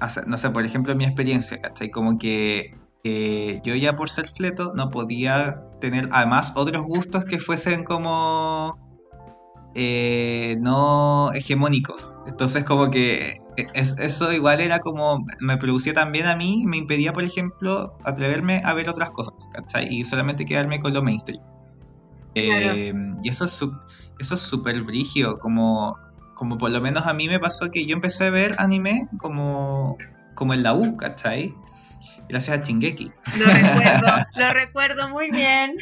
hace- no sé, por ejemplo, mi experiencia, ¿cachai? Como que eh, yo ya por ser fleto no podía tener además otros gustos que fuesen como eh, no hegemónicos. Entonces como que es- eso igual era como, me producía también a mí, me impedía, por ejemplo, atreverme a ver otras cosas, ¿cachai? Y solamente quedarme con lo mainstream. Claro. Eh, y eso es eso es súper brigio, como, como por lo menos a mí me pasó que yo empecé a ver anime como, como en la U, ¿cachai? Gracias a Chingeki. Lo recuerdo, lo recuerdo muy bien.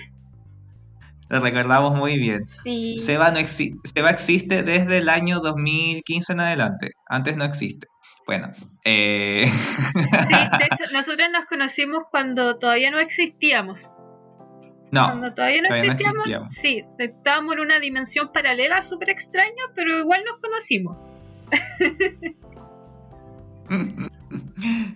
Lo recordamos muy bien. Sí. Seba, no exi- Seba existe desde el año 2015 en adelante. Antes no existe. Bueno, eh, Sí, de hecho, nosotros nos conocimos cuando todavía no existíamos. no, Cuando todavía no todavía no existíamos. sí, estábamos en una dimensión paralela súper extraña, pero igual nos conocimos.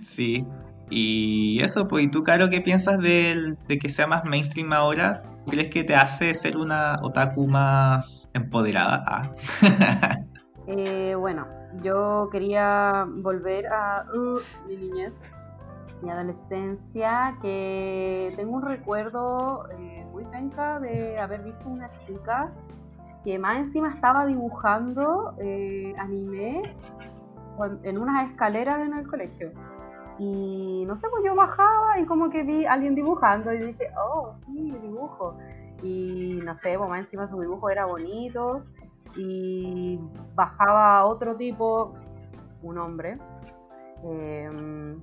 Sí. Y eso, pues, ¿y tú, Caro, qué piensas del- de que sea más mainstream ahora? ¿Tú ¿Crees que te hace ser una otaku más empoderada? Ah. Eh, bueno, yo quería volver a uh, mi niñez, mi adolescencia, que tengo un recuerdo eh, muy penca de haber visto una chica que más encima estaba dibujando eh, anime en unas escaleras en el colegio. Y no sé, pues yo bajaba y como que vi a alguien dibujando y dije, oh, sí, dibujo. Y no sé, pues más encima su dibujo era bonito y bajaba otro tipo, un hombre, em,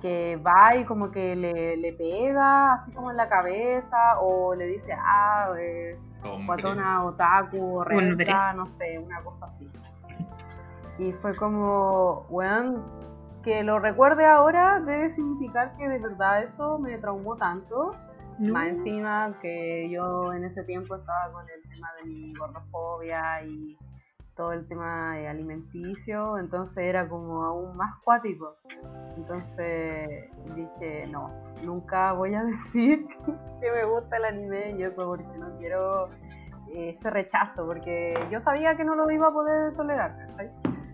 que va y como que le, le pega así como en la cabeza o le dice, ah, eh, guatona, otaku, Hombre. renta, no sé, una cosa así. Y fue como, weón, que lo recuerde ahora debe significar que de verdad eso me traumó tanto. Más encima que yo en ese tiempo estaba con el tema de mi gordofobia y todo el tema alimenticio, entonces era como aún más cuático. Entonces dije, no, nunca voy a decir que me gusta el anime y eso porque no quiero eh, este rechazo, porque yo sabía que no lo iba a poder tolerar,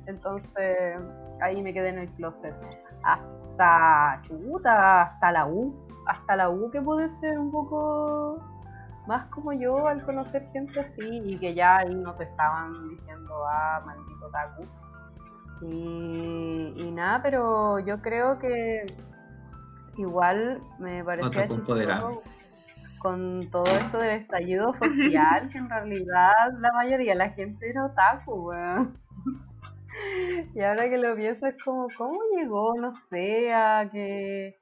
Entonces ahí me quedé en el closet. Hasta chuta, hasta la U, hasta la U que puede ser un poco más como yo al conocer gente así y que ya ahí no te estaban diciendo, ah, maldito Taku. Y, y nada, pero yo creo que igual me parecía con todo esto del estallido social, que en realidad la mayoría de la gente era otaku, weón. Y ahora que lo pienso es como, ¿cómo llegó, no sé, a que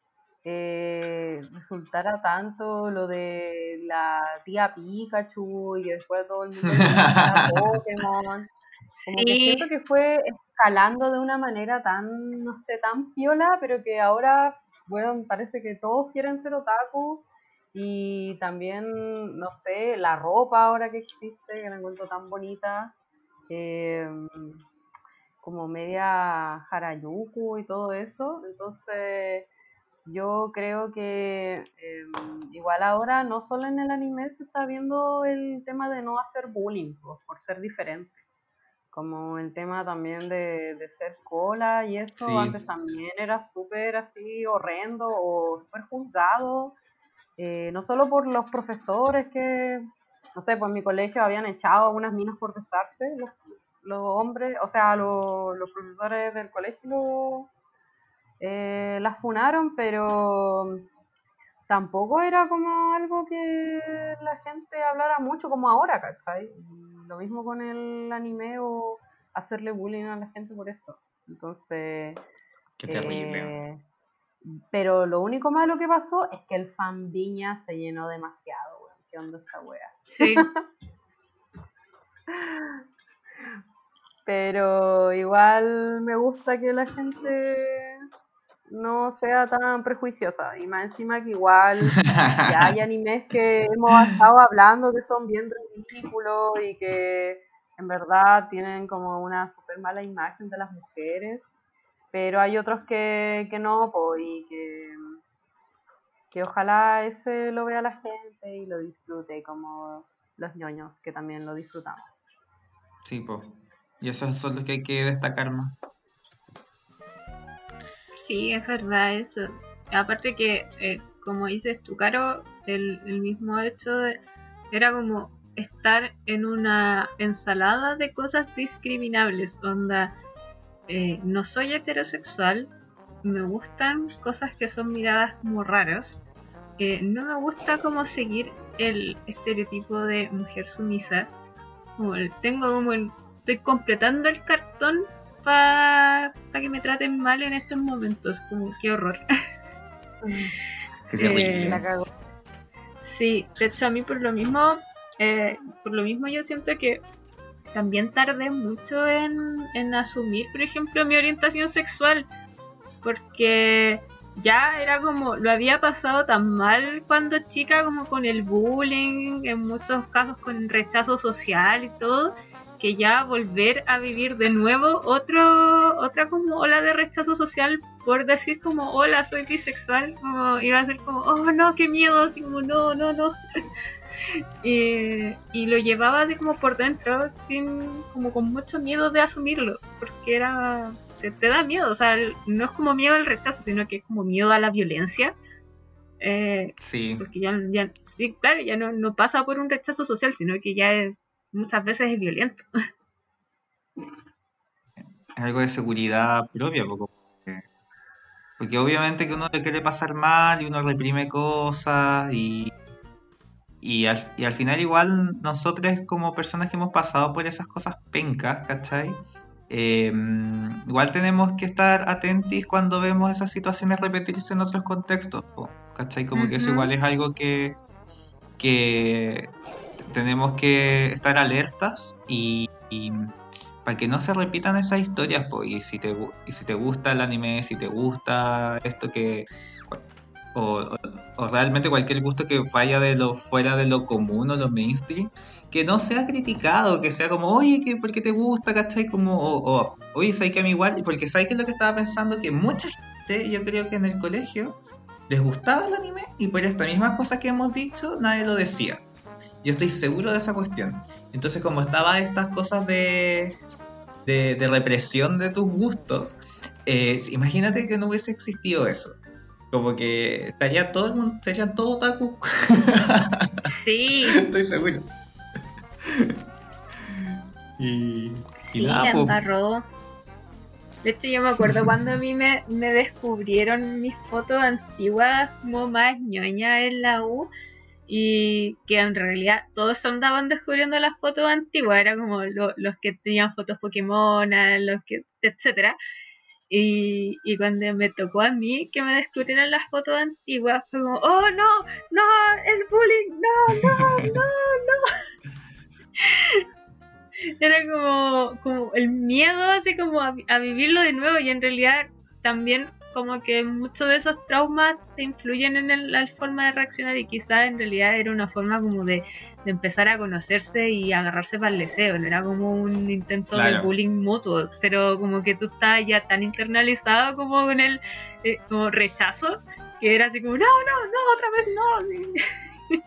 eh, resultara tanto lo de la tía Pikachu y que después todo el mundo Pokémon? Como que siento que fue escalando de una manera tan, no sé, tan piola, pero que ahora, bueno, parece que todos quieren ser otaku. Y también, no sé, la ropa ahora que existe, que la encuentro tan bonita. Eh, como media Harayuku y todo eso. Entonces, yo creo que em, igual ahora no solo en el anime se está viendo el tema de no hacer bullying pues, por ser diferente. Como el tema también de, ser cola y eso, antes también era súper así horrendo o súper juzgado. Eh, no solo por los profesores que, no sé, pues en mi colegio habían echado unas minas por besarse, los hombres, o sea, los profesores del colegio eh, las funaron, pero tampoco era como algo que la gente hablara mucho como ahora, ¿cachai? Lo mismo con el anime o hacerle bullying a la gente por eso. Entonces... Qué terrible. Eh, pero lo único malo que pasó es que el fan Viña se llenó demasiado, weón. ¿Qué onda esta wea? Sí. Pero igual me gusta que la gente no sea tan prejuiciosa. Y más encima que igual ya hay animes que hemos estado hablando que son bien ridículos y que en verdad tienen como una súper mala imagen de las mujeres. Pero hay otros que, que no, y que, que ojalá ese lo vea la gente y lo disfrute como los ñoños que también lo disfrutamos. Sí, pues. Y esos son los que hay que destacar más. Sí, es verdad eso. Aparte que, eh, como dices tú, Caro, el, mismo hecho era como estar en una ensalada de cosas discriminables. Onda, eh, no soy heterosexual, me gustan cosas que son miradas como raras. No me gusta como seguir el estereotipo de mujer sumisa. Como tengo como el estoy completando el cartón para que me traten mal en estos momentos. Como, qué horror. Qué eh, sí, de hecho a mí por lo mismo, eh, por lo mismo yo siento que también tardé mucho en, en asumir, por ejemplo, mi orientación sexual. Porque ya era como, lo había pasado tan mal cuando chica como con el bullying, en muchos casos con el rechazo social y todo, que ya volver a vivir de nuevo otro, otra como ola de rechazo social por decir como hola soy bisexual, como iba a ser como oh no, qué miedo, así como no, no, no. y, lo llevaba así como por dentro, sin, como con mucho miedo de asumirlo, porque era, te, da miedo, o sea, no es como miedo al rechazo, sino que es como miedo a la violencia. Eh, sí. Porque ya, ya, sí, claro, ya no, no pasa por un rechazo social, sino que ya es muchas veces es violento. Algo de seguridad propia, poco. Porque obviamente que uno le quiere pasar mal y uno reprime cosas y, y, al, final igual nosotros como personas que hemos pasado por esas cosas pencas, ¿cachai? Em, igual tenemos que estar atentos cuando vemos esas situaciones repetirse en otros contextos, ¿cachai? Como que eso igual es algo que, que tenemos que estar alertas y, para que no se repitan esas historias, pues, y si te, y si te gusta el anime, si te gusta esto que... O, realmente cualquier gusto que vaya de lo fuera de lo común o lo mainstream, que no sea criticado, que sea como, oye, que ¿por qué te gusta? ¿Cachai? Como, o, o, oye, ¿sabes que a mí igual? Porque ¿sabes qué es lo que estaba pensando? Que mucha gente, yo creo que en el colegio, les gustaba el anime y por esta misma cosa que hemos dicho, nadie lo decía. Yo estoy seguro de esa cuestión. Entonces, como estaba estas cosas de, de, de represión de tus gustos, eh, imagínate que no hubiese existido eso. Como que estaría todo el mundo, estaría todo otaku. Sí, estoy seguro. Y, y sí, nada, la pues, embarró. De hecho, yo me acuerdo cuando a mí me, me descubrieron mis fotos antiguas como más ñoña en la U y que en realidad todos andaban descubriendo las fotos antiguas, era como lo- los que tenían fotos Pokémon, los que, etcétera. Y, y cuando me tocó a mí que me descubrieran las fotos antiguas, fue como, oh no, no, el bullying, no, no, no, no. Era como, como el miedo así como a vivirlo de nuevo y en realidad también como que muchos de esos traumas te influyen en el- la forma de reaccionar y quizás en realidad era una forma como de, de empezar a conocerse y agarrarse para el deseo, no era como un intento de bullying mutuo, pero como que tú estabas ya tan internalizado como con el eh, como rechazo que era así como, no, no, no, otra vez no.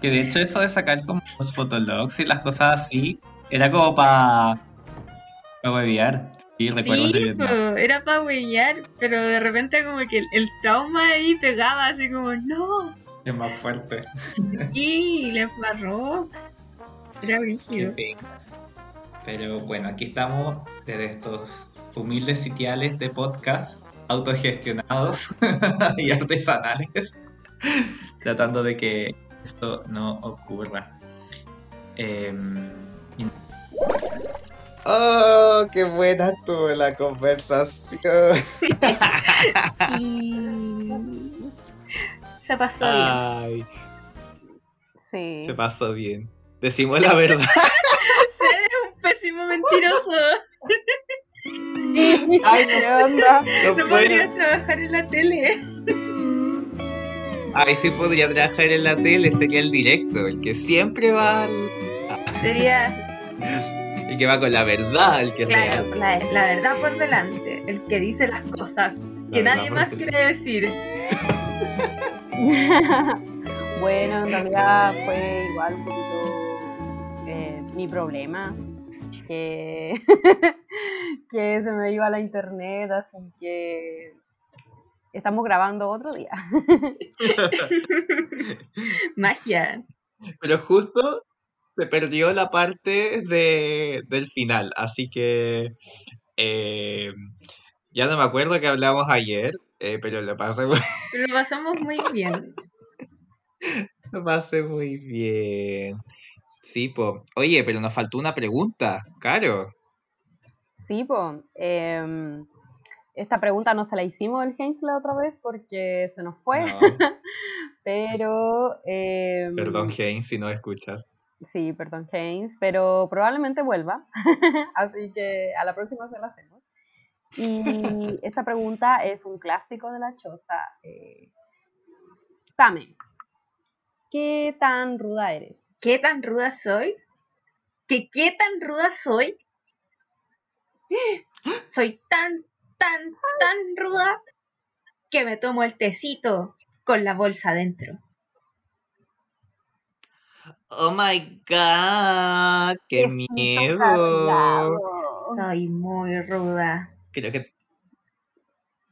Que de hecho eso de sacar como los fotologs y las cosas así, era como para pa huevear. Sí, Sí, era para huellar, pero de repente como que el, el trauma ahí pegaba así como, no, Es más fuerte. y le embarró. Era brígido. Pero bueno, aquí estamos desde estos humildes sitiales de podcast, autogestionados y artesanales, tratando de que esto no ocurra. Em, y- Oh, qué buena estuvo la conversación. Y se pasó Ah. bien. Ay, Sí. se pasó bien. Decimos la verdad. Eres un pésimo mentiroso. Ay, ¿Qué onda? no No puedo. podrías trabajar en la tele. Ay, sí podría trabajar en la tele, sería el directo, el que siempre va al- Sería, el que va con la verdad, el que es claro, real. la, la verdad por delante. El que dice las cosas que La nadie más quiere decir. bueno, en realidad fue igual un poquito eh, mi problema. Que, que se me iba la internet, así que estamos grabando otro día. Magia. Pero justo se perdió la parte de, del final, así que eh, ya no me acuerdo que hablamos ayer, eh, pero lo pasé, muy- Lo pasamos muy bien. lo pasé muy bien. Sí, po. Oye, pero nos faltó una pregunta, Caro. Sí, pues. esta pregunta no se la hicimos el Heinz la otra vez porque se nos fue, No, pero. em, perdón, Jane, si no escuchas. Sí, perdón, Haynes, pero probablemente vuelva, así que a la próxima se la hacemos. Y esta pregunta es un clásico de la choza. Eh, Tame, ¿qué tan ruda eres? ¿Qué tan ruda soy? ¿Que qué tan ruda soy? Soy tan, tan, tan ruda que me tomo el tecito con la bolsa dentro. Oh my god, qué miedo. Soy muy ruda. Creo que.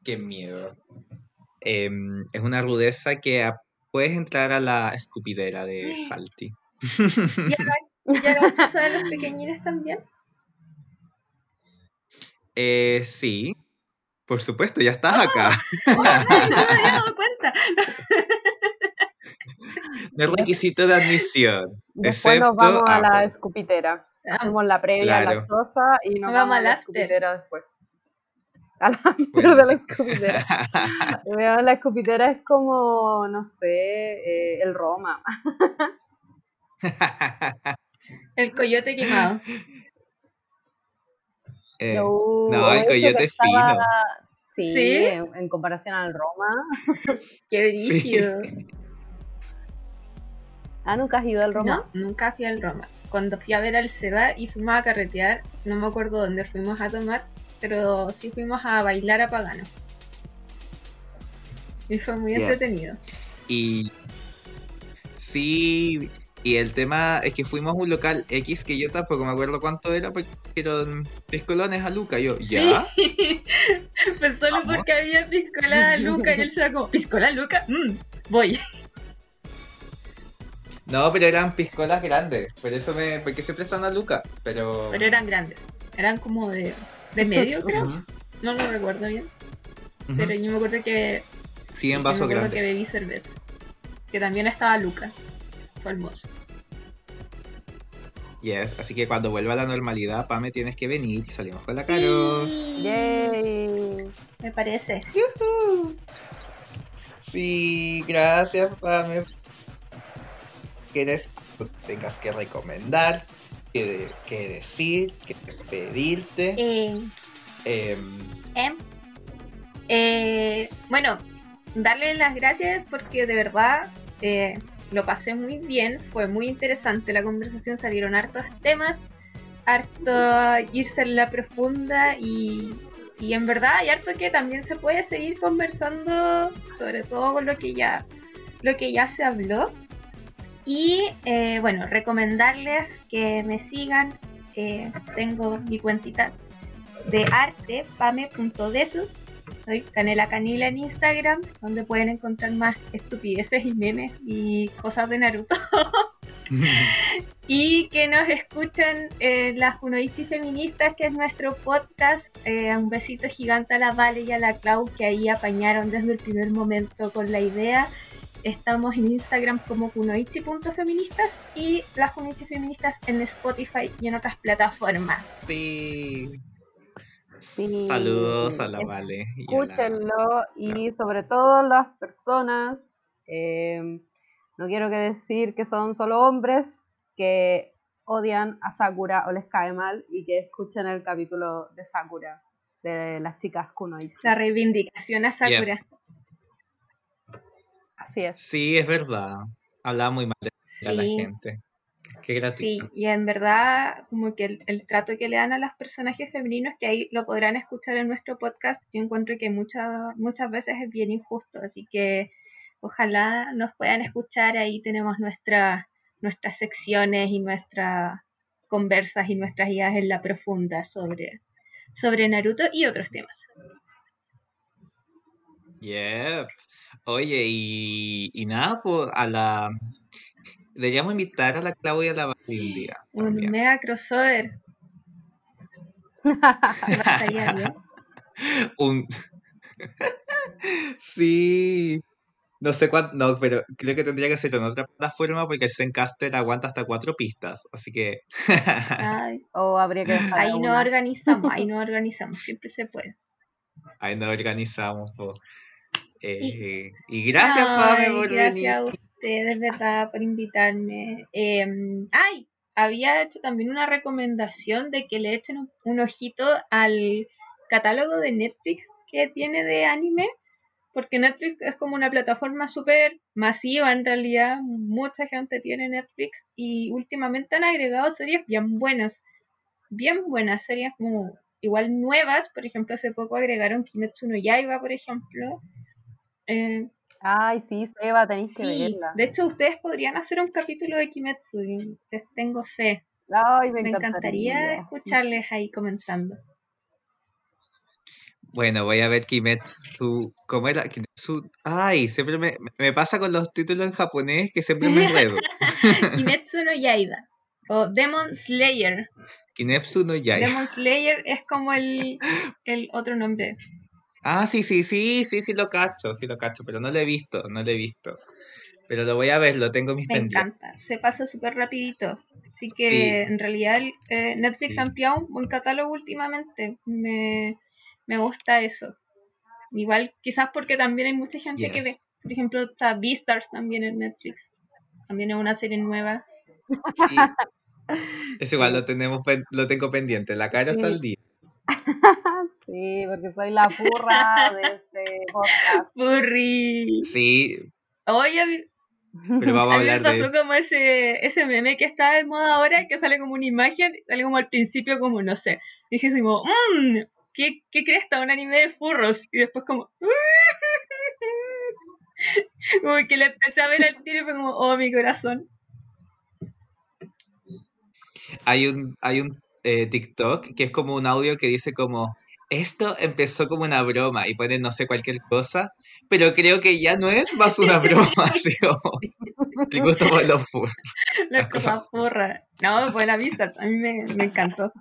Qué miedo. Em, es una rudeza que a- puedes entrar a la escupidera de Salty. ¿Y a la, de los pequeñines también? Eh, sí, por supuesto, ya estás acá. ¡Oh, no, no me había dado cuenta! No es requisito de admisión. Después nos vamos a la escupitera. Ah, Hacemos la previa a la Claro. choza y nos Vamos vamos a al la escupitera después. Al after Bueno, de la escupitera. La escupitera es como, no sé, eh, el Roma. El coyote quemado. Eh, no, el coyote estaba- fino. Sí, ¿Sí? En, en comparación al Roma. Qué Sí. ¿Ah, nunca has ido al Roma? No, nunca fui al Roma. Cuando fui a ver al Seba y fuimos a carretear, no me acuerdo dónde fuimos a tomar, pero sí fuimos a bailar a Pagano. Y fue muy entretenido. Y sí, y el tema es que fuimos a un local X que yo tampoco me acuerdo cuánto era, porque eran piscolones a Luca. Yo, ¿ya? pues solo Vamos. porque había piscola Luca y él se como, ¿piscola Luca? Mm, voy. No, pero eran piscolas grandes, por eso me, porque siempre están a Luca, pero... Pero eran grandes. Eran como de, de medio, creo. No lo recuerdo bien. Pero yo me acuerdo que, Sí, en yo vaso me acuerdo grande. que bebí cerveza. Que también estaba Luca. Fue hermoso. Yes, así que cuando vuelva a la normalidad, Pame, tienes que venir y salimos con la Caro. Yay. Me parece. Sí, gracias, Pame. ¿Quieres tengas que recomendar? ¿Qué, qué decir? ¿Qué despedirte? Eh, em, eh, bueno, darle las gracias porque de verdad eh, lo pasé muy bien. Fue muy interesante la conversación. Salieron hartos temas. Harto irse en la profunda y, y en verdad hay harto que también se puede seguir conversando, sobre todo con lo que ya, lo que ya se habló. Y eh, bueno, recomendarles que me sigan. eh, tengo mi cuentita de arte, pame.desu. Soy Canela Canila en Instagram, donde pueden encontrar más estupideces y memes y cosas de Naruto. y que nos escuchen eh, las Kunoichi Feministas, que es nuestro podcast. Eh, un besito gigante a la Vale y a la Clau, que ahí apañaron desde el primer momento con la idea. Estamos en Instagram como kunoichi.feministas y las Kunoichi Feministas en Spotify y en otras plataformas. sí. Sí, Saludos a la Vale. y a la- Escúchenlo y sobre todo las personas, eh, no quiero que decir que son solo hombres que odian a Sakura o les cae mal y que escuchen el capítulo de Sakura de las chicas Kunoichi. La reivindicación a Sakura. Sí, es verdad. Hablaba muy mal de a la gente. Qué Sí, gratuito. y en verdad, como que el, el trato que le dan a los personajes femeninos, que ahí lo podrán escuchar en nuestro podcast, yo encuentro que muchas muchas veces es bien injusto, así que ojalá nos puedan escuchar, ahí tenemos nuestra, nuestras secciones y nuestras conversas y nuestras ideas en la profunda sobre, sobre Naruto y otros temas. Yep. Oye, y, y nada, pues a la. Deberíamos invitar a la Claudia a la Vale un mega crossover. Un. sí. No sé cuánto. No, pero creo que tendría que ser en otra plataforma porque el Zencaster aguanta hasta cuatro pistas. Así que. Ay, O habría que dejar ahí no organizamos, ahí no organizamos, siempre se puede. Ahí nos organizamos. po. Eh, y gracias, Pame, por gracias a ustedes, verdad, por invitarme. Eh, ay, había hecho también una recomendación de que le echen un, un ojito al catálogo de Netflix que tiene de anime, porque Netflix es como una plataforma súper masiva en realidad, mucha gente tiene Netflix y últimamente han agregado series bien buenas, bien buenas series como igual nuevas, por ejemplo hace poco agregaron Kimetsu no Yaiba, por ejemplo. Eh, Ay, sí, Seba, tenéis que Sí, verla. de hecho ustedes podrían hacer un capítulo de Kimetsu, y les tengo fe. Ay, me, Me encantaría encantaría. escucharles ahí comentando. Bueno, voy a ver Kimetsu. ¿Cómo era? Kimetsu. Ay, siempre me, me pasa con los títulos en japonés que siempre me enredo. Kimetsu no Yaiba o Demon Slayer. Kimetsu no Yaiba. Demon Slayer es como el, el otro nombre. Ah, sí, sí, sí, sí, sí lo cacho, sí lo cacho, pero no lo he visto, no lo he visto. Pero lo voy a ver, lo tengo en mis Me pendientes. encanta, se pasa súper rapidito. Así que Sí. en realidad eh, Netflix Sí. ha ampliado un buen catálogo últimamente. Me, me gusta eso. Igual quizás porque también hay mucha gente que ve. Por ejemplo, está Beastars también en Netflix. También es una serie nueva. Sí. Es igual, lo tenemos lo tengo pendiente, la cara está al día. Sí, porque soy la furra de este podcast. Furry. Sí, Oye, pero vamos a a mí me hablar de pasó eso. como ese, ese meme que está de moda ahora, que sale como una imagen, sale como al principio como, no sé, dije así como, mmm, ¿qué, ¿qué cresta? Un anime de furros. Y después como, como que le empecé a ver al tiro y fue como, oh, mi corazón. Hay un, hay un eh, TikTok que es como un audio que dice como, esto empezó como una broma y pone no sé cualquier cosa, pero creo que ya no es más una broma, así como, el gusto por los furros. Las cosas furras. No, la Beastars, a mí me, me encantó.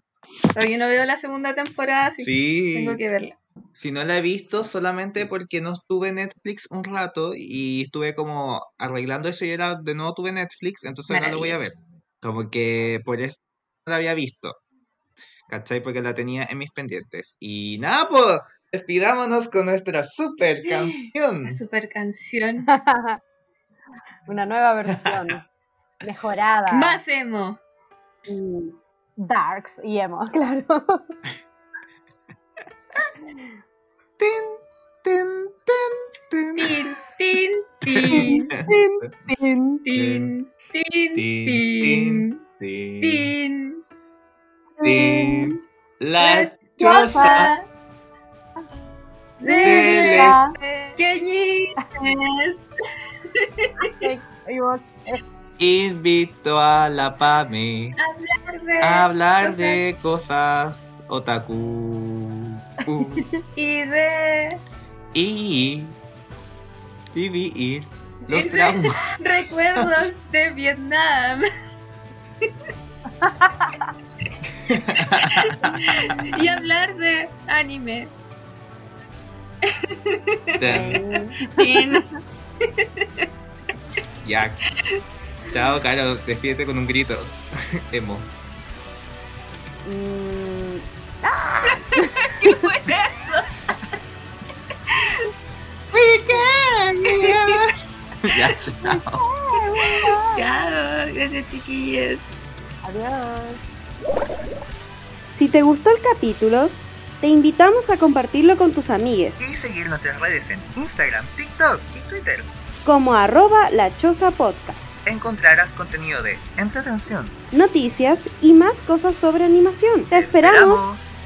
Todavía no veo la segunda temporada, así que Sí, tengo que verla. si no la he visto solamente porque no estuve en Netflix un rato y estuve como arreglando eso y era de nuevo tuve Netflix, entonces ahora lo voy a ver. Como que por eso no la había visto. ¿Cachai? Porque la tenía en mis pendientes. Y nada, pues, despidámonos con nuestra super canción. La super canción. Una nueva versión. Mejorada. Más emo. y darks y emo, claro. Tin, tin, tin, tin. Tin, tin, tin, Tin, tin. tin, tin, Tin, tin, tin. La choza de de las pequeñitas. Y invito a la Pame de a hablar cosas de cosas otaku. Y de y vivir los Ese- traumas. recuerdos de Vietnam. y hablar de anime. Ya. Chao, Caro. Despídete con un grito. Emo. mm, ¿Qué fue eso? ya, chao. Chao, gracias chiquillos. adiós. Si te gustó el capítulo, te invitamos a compartirlo con tus amigues, Y seguir nuestras redes en Instagram, TikTok y Twitter. como arroba la choza podcast, Encontrarás contenido de entretención. noticias y más cosas sobre animación. ¡Te esperamos!